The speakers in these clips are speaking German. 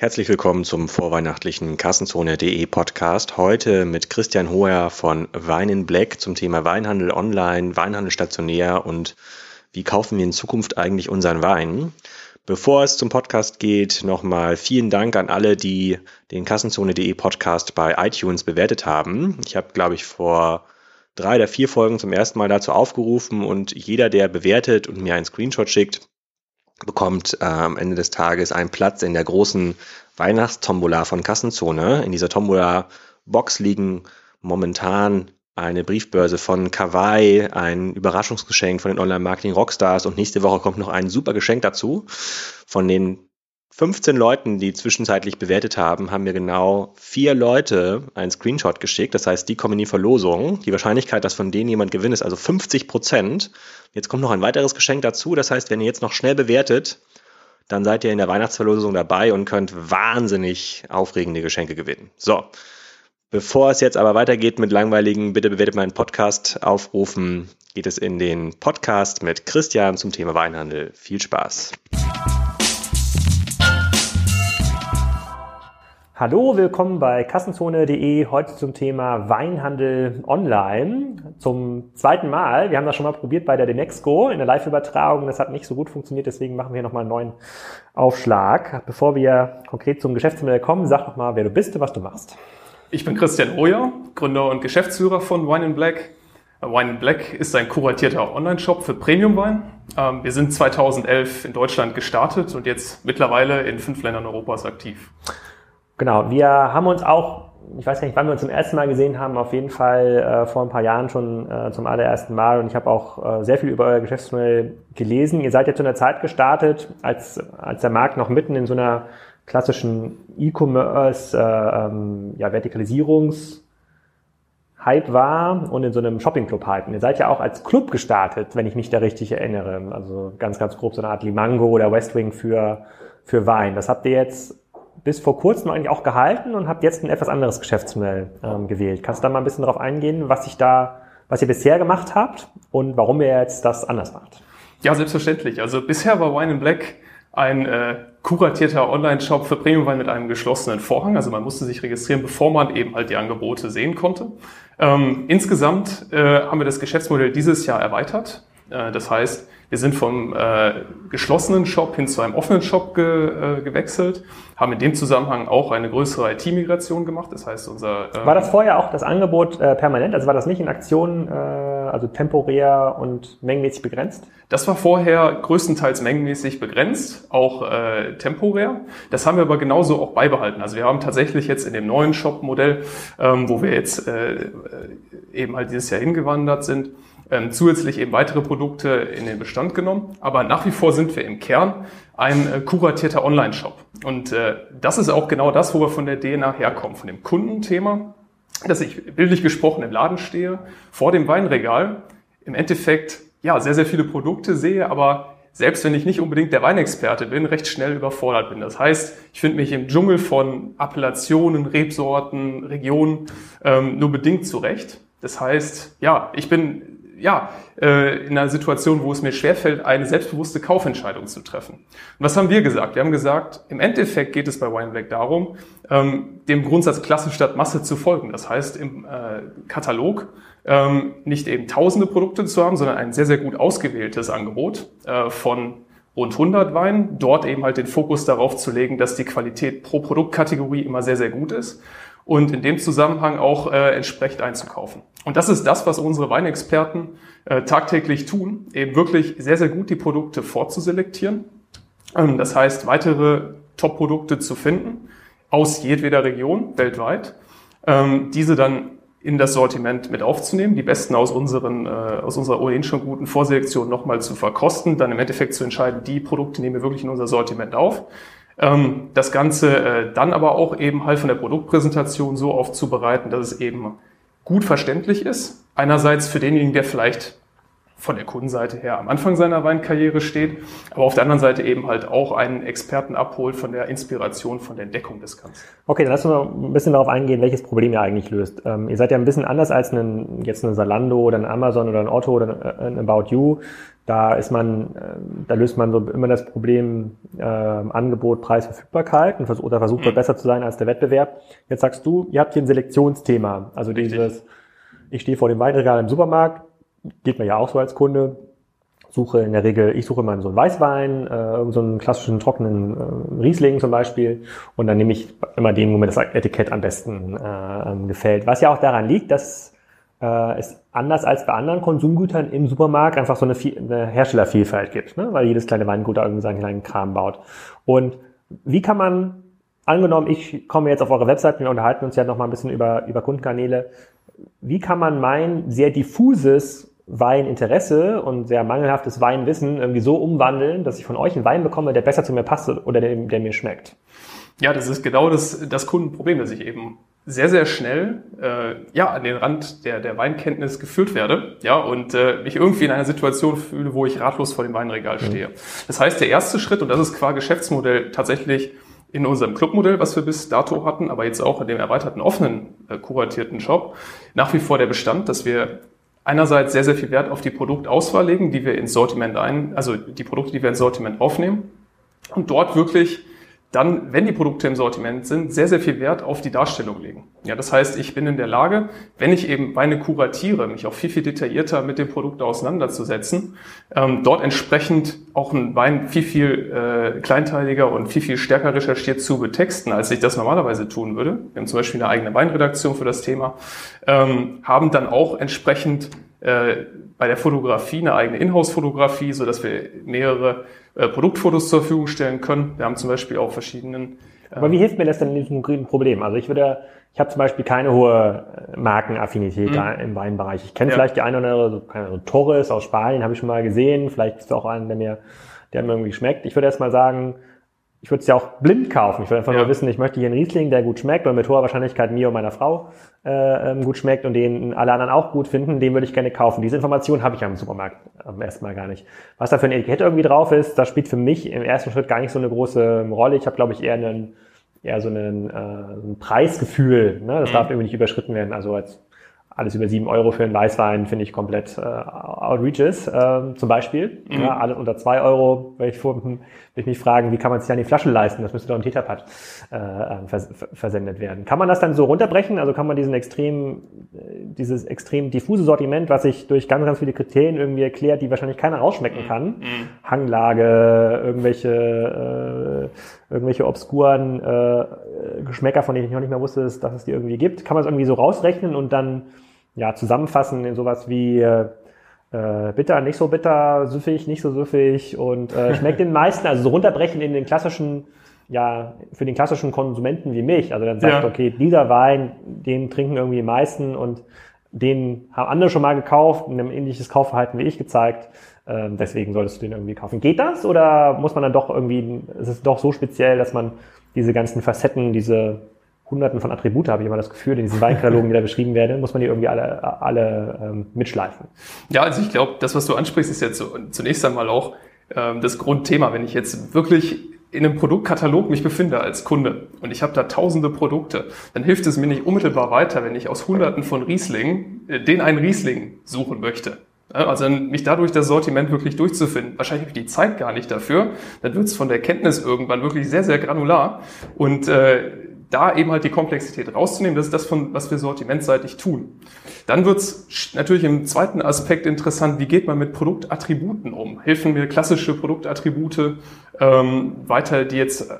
Herzlich willkommen zum vorweihnachtlichen Kassenzone.de Podcast. Heute mit Christian Hoher von Wein in Black zum Thema Weinhandel online, Weinhandel stationär und wie kaufen wir in Zukunft eigentlich unseren Wein. Bevor es zum Podcast geht, nochmal vielen Dank an alle, die den Kassenzone.de Podcast bei iTunes bewertet haben. Ich habe, glaube ich, vor drei oder vier Folgen zum ersten Mal dazu aufgerufen und jeder, der bewertet und mir einen Screenshot schickt, bekommt äh, am Ende des Tages einen Platz in der großen Weihnachtstombola von Kassenzone. In dieser Tombola-Box liegen momentan eine Briefbörse von Kawaii, ein Überraschungsgeschenk von den Online-Marketing-Rockstars und nächste Woche kommt noch ein super Geschenk dazu von den 15 Leuten, die zwischenzeitlich bewertet haben, haben mir genau vier Leute einen Screenshot geschickt. Das heißt, die kommen in die Verlosung. Die Wahrscheinlichkeit, dass von denen jemand gewinnt, ist also 50 Prozent. Jetzt kommt noch ein weiteres Geschenk dazu. Das heißt, wenn ihr jetzt noch schnell bewertet, dann seid ihr in der Weihnachtsverlosung dabei und könnt wahnsinnig aufregende Geschenke gewinnen. So. Bevor es jetzt aber weitergeht mit langweiligen, bitte bewertet meinen Podcast aufrufen, geht es in den Podcast mit Christian zum Thema Weinhandel. Viel Spaß. Hallo, willkommen bei Kassenzone.de. Heute zum Thema Weinhandel online. Zum zweiten Mal. Wir haben das schon mal probiert bei der Demexco in der Live-Übertragung. Das hat nicht so gut funktioniert, deswegen machen wir nochmal einen neuen Aufschlag. Bevor wir konkret zum Geschäftsmodell kommen, sag doch mal, wer du bist und was du machst. Ich bin Christian Oyer, Gründer und Geschäftsführer von Wine in Black. Wine in Black ist ein kuratierter Online-Shop für Premium-Wein. Ähm, wir sind 2011 in Deutschland gestartet und jetzt mittlerweile in fünf Ländern Europas aktiv. Genau, wir haben uns auch, ich weiß gar nicht, wann wir uns zum ersten Mal gesehen haben, auf jeden Fall äh, vor ein paar Jahren schon äh, zum allerersten Mal und ich habe auch äh, sehr viel über euer Geschäftsmodell gelesen. Ihr seid jetzt in der Zeit gestartet, als, als der Markt noch mitten in so einer klassischen E-Commerce, äh, ähm, ja, Vertikalisierungs- Hype war und in so einem Shopping-Club-Hype. Ihr seid ja auch als Club gestartet, wenn ich mich da richtig erinnere. Also ganz, ganz grob so eine Art Limango oder Westwing für, für Wein. Das habt ihr jetzt bis vor kurzem eigentlich auch gehalten und habt jetzt ein etwas anderes Geschäftsmodell ähm, gewählt. Kannst du da mal ein bisschen darauf eingehen, was ich da, was ihr bisher gemacht habt und warum ihr jetzt das anders macht? Ja, selbstverständlich. Also bisher war Wine in Black ein äh, kuratierter Online-Shop für Premiumwein mit einem geschlossenen Vorhang. Also man musste sich registrieren, bevor man eben halt die Angebote sehen konnte. Ähm, insgesamt äh, haben wir das Geschäftsmodell dieses Jahr erweitert. Äh, das heißt, wir sind vom äh, geschlossenen Shop hin zu einem offenen Shop ge, äh, gewechselt, haben in dem Zusammenhang auch eine größere IT-Migration gemacht. Das heißt, unser äh, war das vorher auch das Angebot äh, permanent? Also war das nicht in Aktionen, äh, also temporär und mengenmäßig begrenzt? Das war vorher größtenteils mengenmäßig begrenzt, auch äh, temporär. Das haben wir aber genauso auch beibehalten. Also wir haben tatsächlich jetzt in dem neuen Shop-Modell, ähm, wo wir jetzt äh, eben halt dieses Jahr hingewandert sind, ähm, zusätzlich eben weitere Produkte in den Bestand genommen. Aber nach wie vor sind wir im Kern ein äh, kuratierter Online-Shop. Und äh, das ist auch genau das, wo wir von der DNA herkommen, von dem Kundenthema, dass ich bildlich gesprochen im Laden stehe, vor dem Weinregal, im Endeffekt ja sehr, sehr viele Produkte sehe, aber selbst wenn ich nicht unbedingt der Weinexperte bin, recht schnell überfordert bin. Das heißt, ich finde mich im Dschungel von Appellationen, Rebsorten, Regionen ähm, nur bedingt zurecht. Das heißt, ja, ich bin ja, äh, in einer Situation, wo es mir schwerfällt, eine selbstbewusste Kaufentscheidung zu treffen. Und was haben wir gesagt? Wir haben gesagt, im Endeffekt geht es bei Wine Black darum, ähm, dem Grundsatz Klasse statt Masse zu folgen. Das heißt, im äh, Katalog ähm, nicht eben tausende Produkte zu haben, sondern ein sehr, sehr gut ausgewähltes Angebot äh, von rund 100 Weinen. Dort eben halt den Fokus darauf zu legen, dass die Qualität pro Produktkategorie immer sehr, sehr gut ist und in dem Zusammenhang auch äh, entsprechend einzukaufen. Und das ist das, was unsere Weinexperten äh, tagtäglich tun, eben wirklich sehr, sehr gut die Produkte vorzuselektieren. Ähm, das heißt, weitere Top-Produkte zu finden aus jedweder Region weltweit, ähm, diese dann in das Sortiment mit aufzunehmen, die besten aus, unseren, äh, aus unserer ohnehin schon guten Vorselektion nochmal zu verkosten, dann im Endeffekt zu entscheiden, die Produkte nehmen wir wirklich in unser Sortiment auf. Ähm, das Ganze äh, dann aber auch eben halt von der Produktpräsentation so aufzubereiten, dass es eben gut verständlich ist. Einerseits für denjenigen, der vielleicht von der Kundenseite her am Anfang seiner Weinkarriere steht, aber auf der anderen Seite eben halt auch einen Experten abholt von der Inspiration, von der Entdeckung des Ganzen. Okay, dann lass uns mal ein bisschen darauf eingehen, welches Problem ihr eigentlich löst. Ähm, ihr seid ja ein bisschen anders als ein, jetzt eine Zalando oder ein Amazon oder ein Otto oder ein About You. Da ist man, äh, da löst man so immer das Problem äh, Angebot, Preis, Verfügbarkeit und vers oder versucht dort mhm. besser zu sein als der Wettbewerb. Jetzt sagst du, ihr habt hier ein Selektionsthema. Also Richtig. dieses, ich stehe vor dem Weinregal im Supermarkt, geht mir ja auch so als Kunde, suche in der Regel, ich suche immer so einen Weißwein, äh, so einen klassischen trockenen äh, Riesling zum Beispiel und dann nehme ich immer den, wo mir das Etikett am besten äh, gefällt. Was ja auch daran liegt, dass äh, es anders als bei anderen Konsumgütern im Supermarkt einfach so eine, eine Herstellervielfalt gibt, ne? weil jedes kleine Weingut da irgendwie seinen kleinen Kram baut. Und wie kann man, angenommen, ich komme jetzt auf eure Website, wir unterhalten uns ja noch mal ein bisschen über, über Kundenkanäle, wie kann man mein sehr diffuses Weininteresse und sehr mangelhaftes Weinwissen irgendwie so umwandeln, dass ich von euch einen Wein bekomme, der besser zu mir passt oder der, der mir schmeckt? Ja, das ist genau das, das Kundenproblem, dass ich eben sehr, sehr schnell äh, ja, an den Rand der, der Weinkenntnis geführt werde ja, und äh, mich irgendwie in einer Situation fühle, wo ich ratlos vor dem Weinregal mhm. stehe. Das heißt, der erste Schritt, und das ist qua Geschäftsmodell tatsächlich in unserem Clubmodell, was wir bis dato hatten, aber jetzt auch in dem erweiterten offenen, äh, kuratierten Shop, nach wie vor der Bestand, dass wir einerseits sehr, sehr viel Wert auf die Produktauswahl legen, die wir ins Sortiment ein, also die Produkte, die wir ins Sortiment aufnehmen und dort wirklich dann, wenn die Produkte im Sortiment sind, sehr, sehr viel Wert auf die Darstellung legen. Ja, das heißt, ich bin in der Lage, wenn ich eben Weine kuratiere, mich auch viel, viel detaillierter mit dem Produkt auseinanderzusetzen, ähm, dort entsprechend auch einen Wein viel, viel äh, kleinteiliger und viel, viel stärker recherchiert zu betexten, als ich das normalerweise tun würde. Wir haben zum Beispiel eine eigene Weinredaktion für das Thema, ähm, haben dann auch entsprechend äh, bei der Fotografie eine eigene Inhouse-Fotografie, so dass wir mehrere äh, Produktfotos zur Verfügung stellen können. Wir haben zum Beispiel auch verschiedenen. Äh Aber wie hilft mir das denn in diesem konkreten Problem? Also ich würde, ich habe zum Beispiel keine hohe äh, Markenaffinität mhm. im Weinbereich. Ich kenne ja. vielleicht die eine oder andere, so, keine Ahnung, Torres aus Spanien, habe ich schon mal gesehen. Vielleicht ist es auch einen, der mir, der mir irgendwie schmeckt. Ich würde erst mal sagen, ich würde es ja auch blind kaufen. Ich würde einfach ja. nur wissen, ich möchte hier einen Riesling, der gut schmeckt und mit hoher Wahrscheinlichkeit mir und meiner Frau äh, ähm, gut schmeckt und den alle anderen auch gut finden, den würde ich gerne kaufen. Diese Information habe ich ja im Supermarkt am ersten Mal gar nicht. Was da für ein Etikett irgendwie drauf ist, das spielt für mich im ersten Schritt gar nicht so eine große Rolle. Ich habe, glaube ich, eher einen eher so einen, äh, ein Preisgefühl. Ne? Das mhm. darf irgendwie nicht überschritten werden. Also als alles über sieben Euro für einen Weißwein finde ich komplett äh, outrageous, äh, zum Beispiel. Mhm. Ja, alles unter zwei Euro, weil ich, vor, ich mich fragen, wie kann man sich dann die Flasche leisten? Das müsste doch im Tetrapad äh, äh vers versendet werden. Kann man das dann so runterbrechen? Also kann man diesen extrem, äh, dieses extrem diffuse Sortiment, was sich durch ganz, ganz viele Kriterien irgendwie erklärt, die wahrscheinlich keiner rausschmecken mhm. kann, mhm. Hanglage, irgendwelche äh, irgendwelche obskuren äh, Geschmäcker, von denen ich noch nicht mehr wusste, dass, dass es die irgendwie gibt, kann man es irgendwie so rausrechnen und dann ja, zusammenfassen in sowas wie äh, äh, bitter, nicht so bitter, süffig, nicht so süffig und äh, schmeckt den meisten, also so runterbrechen in den klassischen, ja, für den klassischen Konsumenten wie mich. Also dann sagt, ja. okay, dieser Wein, den trinken irgendwie die meisten und den haben andere schon mal gekauft, ein ähnliches Kaufverhalten wie ich gezeigt. Ähm, deswegen solltest du den irgendwie kaufen. Geht das oder muss man dann doch irgendwie, ist es doch so speziell, dass man diese ganzen Facetten, diese hunderten von Attribute, habe ich immer das Gefühl, in diesen Weinkatalogen, die da beschrieben werden, muss man die irgendwie alle, alle ähm, mitschleifen. Ja, also ich glaube, das, was du ansprichst, ist ja zu, zunächst einmal auch ähm, das Grundthema. Wenn ich jetzt wirklich in einem Produktkatalog mich befinde als Kunde und ich habe da tausende Produkte, dann hilft es mir nicht unmittelbar weiter, wenn ich aus hunderten von Riesling äh, den einen Riesling suchen möchte. Also mich dadurch das Sortiment wirklich durchzufinden. Wahrscheinlich habe ich die Zeit gar nicht dafür. Dann wird es von der Kenntnis irgendwann wirklich sehr, sehr granular. Und äh, da eben halt die Komplexität rauszunehmen, das ist das, von, was wir sortimentseitig tun. Dann wird es natürlich im zweiten Aspekt interessant, wie geht man mit Produktattributen um? Helfen mir klassische Produktattribute ähm, weiter, die jetzt äh,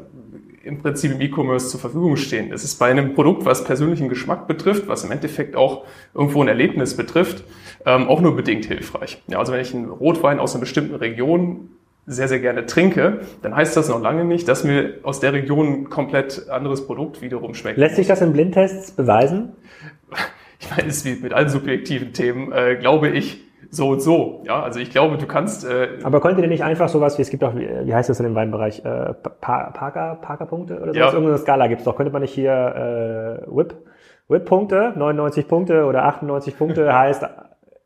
im Prinzip im E-Commerce zur Verfügung stehen. Es ist bei einem Produkt, was persönlichen Geschmack betrifft, was im Endeffekt auch irgendwo ein Erlebnis betrifft, ähm, auch nur bedingt hilfreich. Ja, also wenn ich einen Rotwein aus einer bestimmten Region sehr, sehr gerne trinke, dann heißt das noch lange nicht, dass mir aus der Region ein komplett anderes Produkt wiederum schmeckt. Lässt sich das in Blindtests beweisen? Ich meine, es ist wie mit allen subjektiven Themen, äh, glaube ich, so und so. Ja, also ich glaube, du kannst. Äh, Aber konntet ihr nicht einfach sowas wie es gibt auch, wie heißt das in dem Weinbereich, äh, Parker, Parker-Punkte oder sowas? Ja. Irgendeine Skala gibt es doch. Könnte man nicht hier äh, Whip, Whip-Punkte, 99 Punkte oder 98 Punkte heißt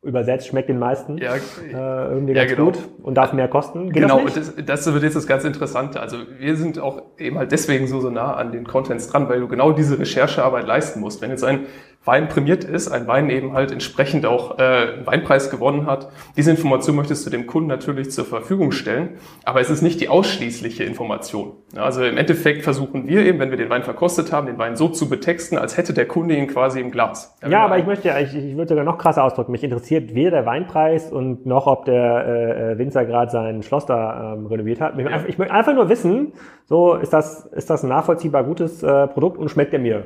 übersetzt schmeckt den meisten ja, äh, irgendwie ganz genau. gut und darf mehr kosten. Geht genau, das, und das, das wird jetzt das ganz Interessante. Also wir sind auch eben halt deswegen so, so nah an den Contents dran, weil du genau diese Recherchearbeit leisten musst. Wenn jetzt ein Wein prämiert ist, ein Wein eben halt entsprechend auch äh, einen Weinpreis gewonnen hat. Diese Information möchtest du dem Kunden natürlich zur Verfügung stellen, aber es ist nicht die ausschließliche Information. Also im Endeffekt versuchen wir eben, wenn wir den Wein verkostet haben, den Wein so zu betexten, als hätte der Kunde ihn quasi im Glas. Ja, aber ich möchte, ich, ich würde sogar noch krasser ausdrücken. Mich interessiert weder der Weinpreis und noch, ob der äh, äh Winzer gerade sein Schloss da ähm, renoviert hat. Ich, ja. ich möchte einfach nur wissen, so ist das, ist das ein nachvollziehbar gutes äh, Produkt und schmeckt er mir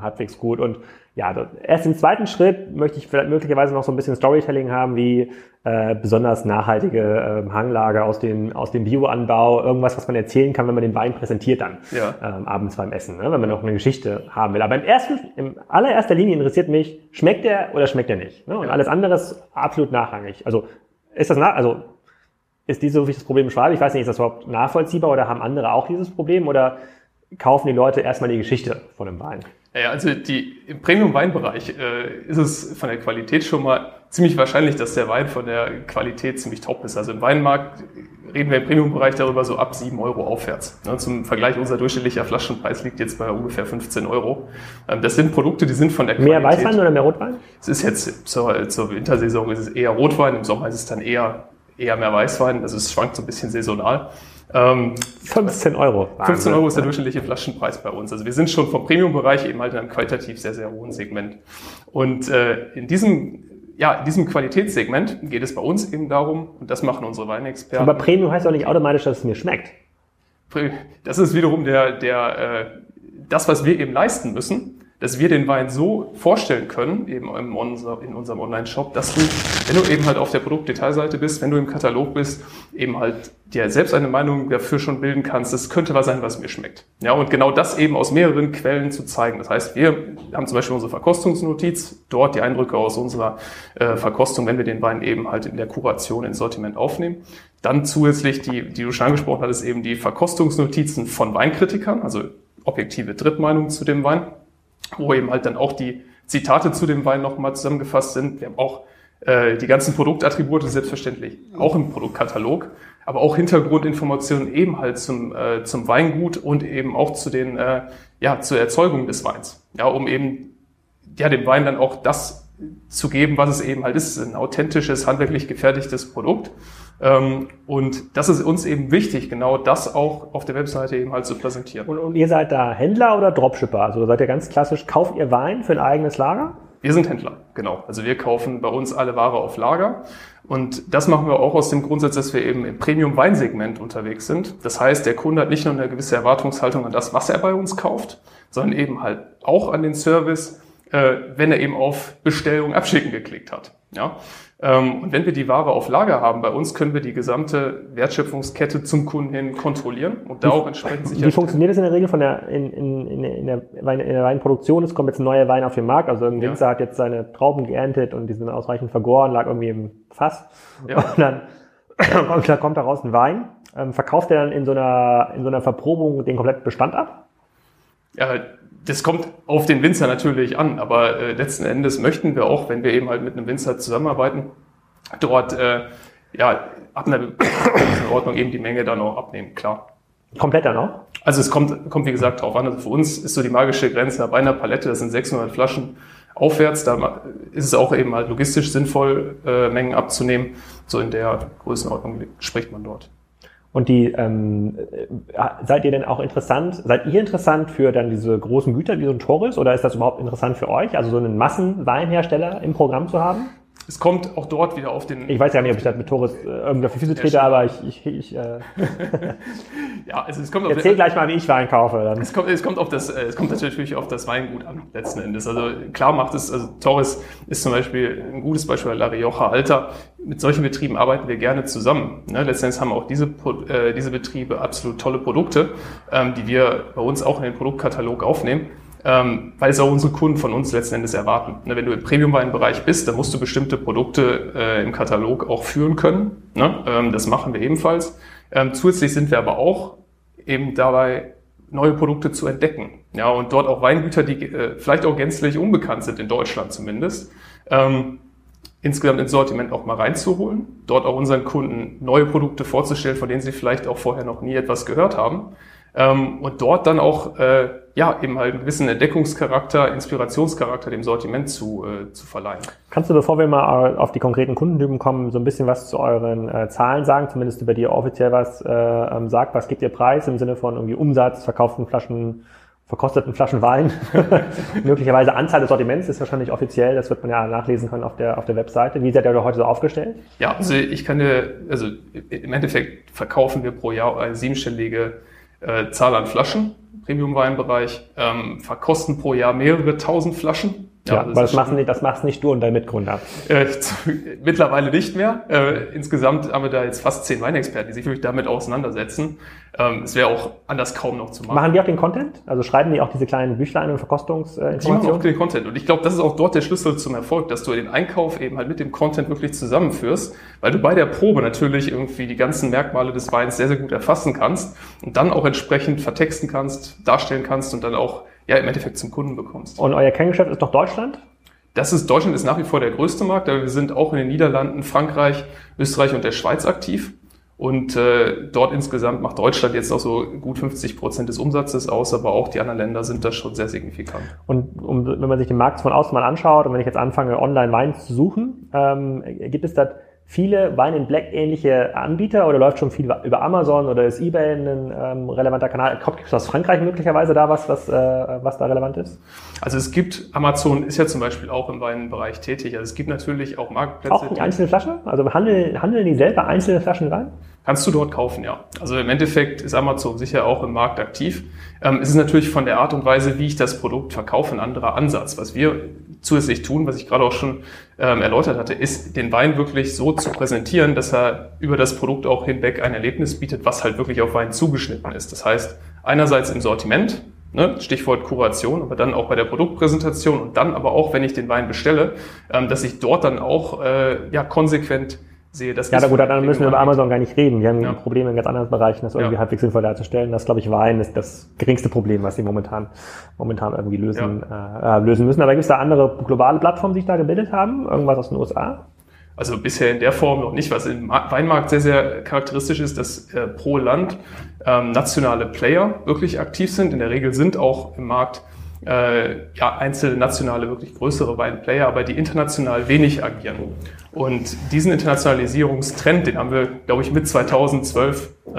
halbwegs gut. Und ja, erst im zweiten Schritt möchte ich vielleicht möglicherweise noch so ein bisschen Storytelling haben, wie äh, besonders nachhaltige äh, Hanglager aus dem, aus dem Bioanbau, irgendwas, was man erzählen kann, wenn man den Wein präsentiert dann ja. ähm, abends beim Essen, ne? wenn man noch eine Geschichte haben will. Aber im ersten, in allererster Linie interessiert mich, schmeckt der oder schmeckt er nicht? Ne? Und ja. alles andere ist absolut nachrangig. Also ist das nach, also ist diese, so wie ich das Problem beschreibe, ich weiß nicht, ist das überhaupt nachvollziehbar oder haben andere auch dieses Problem oder kaufen die Leute erstmal die Geschichte von dem Wein? Ja, also die, im Premium-Weinbereich äh, ist es von der Qualität schon mal ziemlich wahrscheinlich, dass der Wein von der Qualität ziemlich top ist. Also im Weinmarkt reden wir im Premium-Bereich darüber so ab 7 Euro aufwärts. Ne, zum Vergleich, unser durchschnittlicher Flaschenpreis liegt jetzt bei ungefähr 15 Euro. Ähm, das sind Produkte, die sind von der Qualität. Mehr Weißwein oder mehr Rotwein? Es ist jetzt zur, zur Wintersaison ist es eher Rotwein, im Sommer ist es dann eher, eher mehr Weißwein. Also es schwankt so ein bisschen saisonal. Ähm, 15 Euro. 15 Euro ist der durchschnittliche Flaschenpreis bei uns. Also wir sind schon vom Premium-Bereich eben halt in einem qualitativ sehr, sehr hohen Segment. Und äh, in diesem ja, in diesem Qualitätssegment geht es bei uns eben darum, und das machen unsere Weinexperten. Aber Premium heißt auch nicht automatisch, dass es mir schmeckt. Das ist wiederum der, der, äh, das, was wir eben leisten müssen dass wir den Wein so vorstellen können, eben in unserem Online-Shop, dass du, wenn du eben halt auf der Produktdetailseite bist, wenn du im Katalog bist, eben halt dir selbst eine Meinung dafür schon bilden kannst, das könnte was sein, was mir schmeckt. Ja, und genau das eben aus mehreren Quellen zu zeigen. Das heißt, wir haben zum Beispiel unsere Verkostungsnotiz, dort die Eindrücke aus unserer äh, Verkostung, wenn wir den Wein eben halt in der Kuration ins Sortiment aufnehmen. Dann zusätzlich die, die du schon angesprochen hattest, eben die Verkostungsnotizen von Weinkritikern, also objektive Drittmeinung zu dem Wein wo eben halt dann auch die Zitate zu dem Wein nochmal zusammengefasst sind. Wir haben auch äh, die ganzen Produktattribute selbstverständlich auch im Produktkatalog, aber auch Hintergrundinformationen eben halt zum, äh, zum Weingut und eben auch zu den, äh, ja, zur Erzeugung des Weins. Ja, um eben, ja, dem Wein dann auch das zu geben, was es eben halt ist, ein authentisches, handwerklich gefertigtes Produkt. Ähm, und das ist uns eben wichtig, genau das auch auf der Webseite eben halt zu präsentieren. Und, und ihr seid da Händler oder Dropshipper? Also seid ihr ganz klassisch, kauft ihr Wein für ein eigenes Lager? Wir sind Händler, genau. Also wir kaufen bei uns alle Ware auf Lager. Und das machen wir auch aus dem Grundsatz, dass wir eben im Premium-Weinsegment unterwegs sind. Das heißt, der Kunde hat nicht nur eine gewisse Erwartungshaltung an das, was er bei uns kauft, sondern eben halt auch an den Service, äh, wenn er eben auf Bestellung abschicken geklickt hat. Ja? Ähm, und wenn wir die Ware auf Lager haben bei uns, können wir die gesamte Wertschöpfungskette zum Kunden hin kontrollieren und da auch entsprechend sicher. Wie funktioniert das in der Regel von der, in, in, in, in, der, Wein, in der Weinproduktion? Es kommt jetzt ein neuer Wein auf den Markt, also irgendein Winzer ja. hat jetzt seine Trauben geerntet und die sind ausreichend vergoren, lag irgendwie im Fass. Ja. Und dann kommt, kommt daraus ein Wein. Ähm, verkauft er dann in so einer, in so einer Verprobung den kompletten Bestand ab? Ja, das kommt auf den Winzer natürlich an, aber äh, letzten Endes möchten wir auch, wenn wir eben halt mit einem Winzer zusammenarbeiten, dort äh, ja ab einer Ordnung eben die Menge dann auch abnehmen, klar. Komplett dann auch? Also es kommt, kommt wie gesagt drauf an. Also für uns ist so die magische Grenze bei einer Palette, das sind 600 Flaschen aufwärts, da ist es auch eben halt logistisch sinnvoll, äh, Mengen abzunehmen. So in der Größenordnung spricht man dort. Und die ähm, äh, seid ihr denn auch interessant, seid ihr interessant für dann diese großen Güter wie so ein Torres oder ist das überhaupt interessant für euch, also so einen Massenweinhersteller im Programm zu haben? Es kommt auch dort wieder auf den. Ich weiß ja nicht, ob ich das mit Torres äh, irgendwie auf die Füße trete, aber ich. ich, ich äh ja, also es kommt auf Erzähl gleich mal, wie ich Wein kaufe. Dann. Es kommt, es kommt auf das, äh, es kommt natürlich auf das Weingut an, letzten Endes. Also klar macht es, also Torres ist zum Beispiel ein gutes Beispiel, La Rioja Alter. Mit solchen Betrieben arbeiten wir gerne zusammen. Ne? Letztendlich haben auch diese, äh, diese Betriebe absolut tolle Produkte, ähm, die wir bei uns auch in den Produktkatalog aufnehmen ähm, weil es auch unsere Kunden von uns letzten Endes erwarten. Ne, wenn du im Premium-Weinbereich bist, dann musst du bestimmte Produkte äh, im Katalog auch führen können. Ne? Ähm, das machen wir ebenfalls. Ähm, zusätzlich sind wir aber auch eben dabei, neue Produkte zu entdecken. Ja, und dort auch Weingüter, die äh, vielleicht auch gänzlich unbekannt sind, in Deutschland zumindest, ähm, insgesamt ins Sortiment auch mal reinzuholen, dort auch unseren Kunden neue Produkte vorzustellen, von denen sie vielleicht auch vorher noch nie etwas gehört haben. Ähm, und dort dann auch äh, ja, eben halt einen gewissen Entdeckungscharakter, Inspirationscharakter dem Sortiment zu, äh, zu verleihen. Kannst du, bevor wir mal auf die konkreten Kundentypen kommen, so ein bisschen was zu euren äh, Zahlen sagen, zumindest über die offiziell was äh, ähm, sagt, was gibt ihr Preis im Sinne von irgendwie Umsatz, verkauften Flaschen, verkosteten Flaschen Wein, möglicherweise Anzahl des Sortiments ist wahrscheinlich offiziell, das wird man ja nachlesen können auf der, auf der Webseite. Wie seid ihr heute so aufgestellt? Ja, also ich kann dir, also im Endeffekt verkaufen wir pro Jahr eine siebenstellige äh, Zahl an Flaschen, Premium-Weinbereich, ähm, verkosten pro Jahr mehrere tausend Flaschen. Ja, ja das aber das machst, nicht, das machst nicht du und dein Mitgründer. Äh, mittlerweile nicht mehr. Äh, insgesamt haben wir da jetzt fast zehn Weinexperten, die sich wirklich damit auseinandersetzen. Ähm, es wäre auch anders kaum noch zu machen. Machen die auch den Content? Also schreiben die auch diese kleinen Büchlein und Verkostungsinformationen? Die machen auch den Content. Und ich glaube, das ist auch dort der Schlüssel zum Erfolg, dass du den Einkauf eben halt mit dem Content wirklich zusammenführst, weil du bei der Probe natürlich irgendwie die ganzen Merkmale des Weins sehr, sehr gut erfassen kannst und dann auch entsprechend vertexten kannst, darstellen kannst und dann auch ja, im Endeffekt zum Kunden bekommst. Und euer Kerngeschäft ist doch Deutschland? Das ist, Deutschland ist nach wie vor der größte Markt, aber wir sind auch in den Niederlanden, Frankreich, Österreich und der Schweiz aktiv. Und äh, dort insgesamt macht Deutschland jetzt auch so gut 50 Prozent des Umsatzes aus, aber auch die anderen Länder sind da schon sehr signifikant. Und um, wenn man sich den Markt von außen mal anschaut und wenn ich jetzt anfange, online Wein zu suchen, ähm, gibt es da viele Wein in Black ähnliche Anbieter oder läuft schon viel über Amazon oder ist eBay ein ähm, relevanter Kanal? Kommt aus Frankreich möglicherweise da was, was, äh, was da relevant ist? Also es gibt, Amazon ist ja zum Beispiel auch im Weinbereich tätig. Also es gibt natürlich auch Marktplätze. Auch die einzelne Flasche? Also handeln, handeln die selber einzelne Flaschen rein? Kannst du dort kaufen, ja. Also im Endeffekt ist Amazon sicher auch im Markt aktiv. Ähm, es ist natürlich von der Art und Weise, wie ich das Produkt verkaufe, ein anderer Ansatz. Was wir zusätzlich tun, was ich gerade auch schon ähm, erläutert hatte, ist, den Wein wirklich so zu präsentieren, dass er über das Produkt auch hinweg ein Erlebnis bietet, was halt wirklich auf Wein zugeschnitten ist. Das heißt, einerseits im Sortiment, ne, Stichwort Kuration, aber dann auch bei der Produktpräsentation und dann aber auch, wenn ich den Wein bestelle, ähm, dass ich dort dann auch äh, ja konsequent sehe, das Ja, gut, dann müssen wir über Amazon gar nicht reden. Die haben ja. Probleme in ganz anderen Bereichen, das irgendwie ja. halbwegs sinnvoll darzustellen. Das, glaube ich, Wein ist das geringste Problem, was sie momentan, momentan irgendwie lösen, ja. äh, lösen müssen. Aber gibt es da andere globale Plattformen, die sich da gebildet haben? Irgendwas aus den USA? Also bisher in der Form noch nicht. Was im Weinmarkt sehr, sehr charakteristisch ist, dass äh, pro Land ähm, nationale Player wirklich aktiv sind. In der Regel sind auch im Markt äh, ja, einzelne nationale, wirklich größere Weinplayer, aber die international wenig agieren. Und diesen Internationalisierungstrend, den haben wir, glaube ich, mit 2012 äh,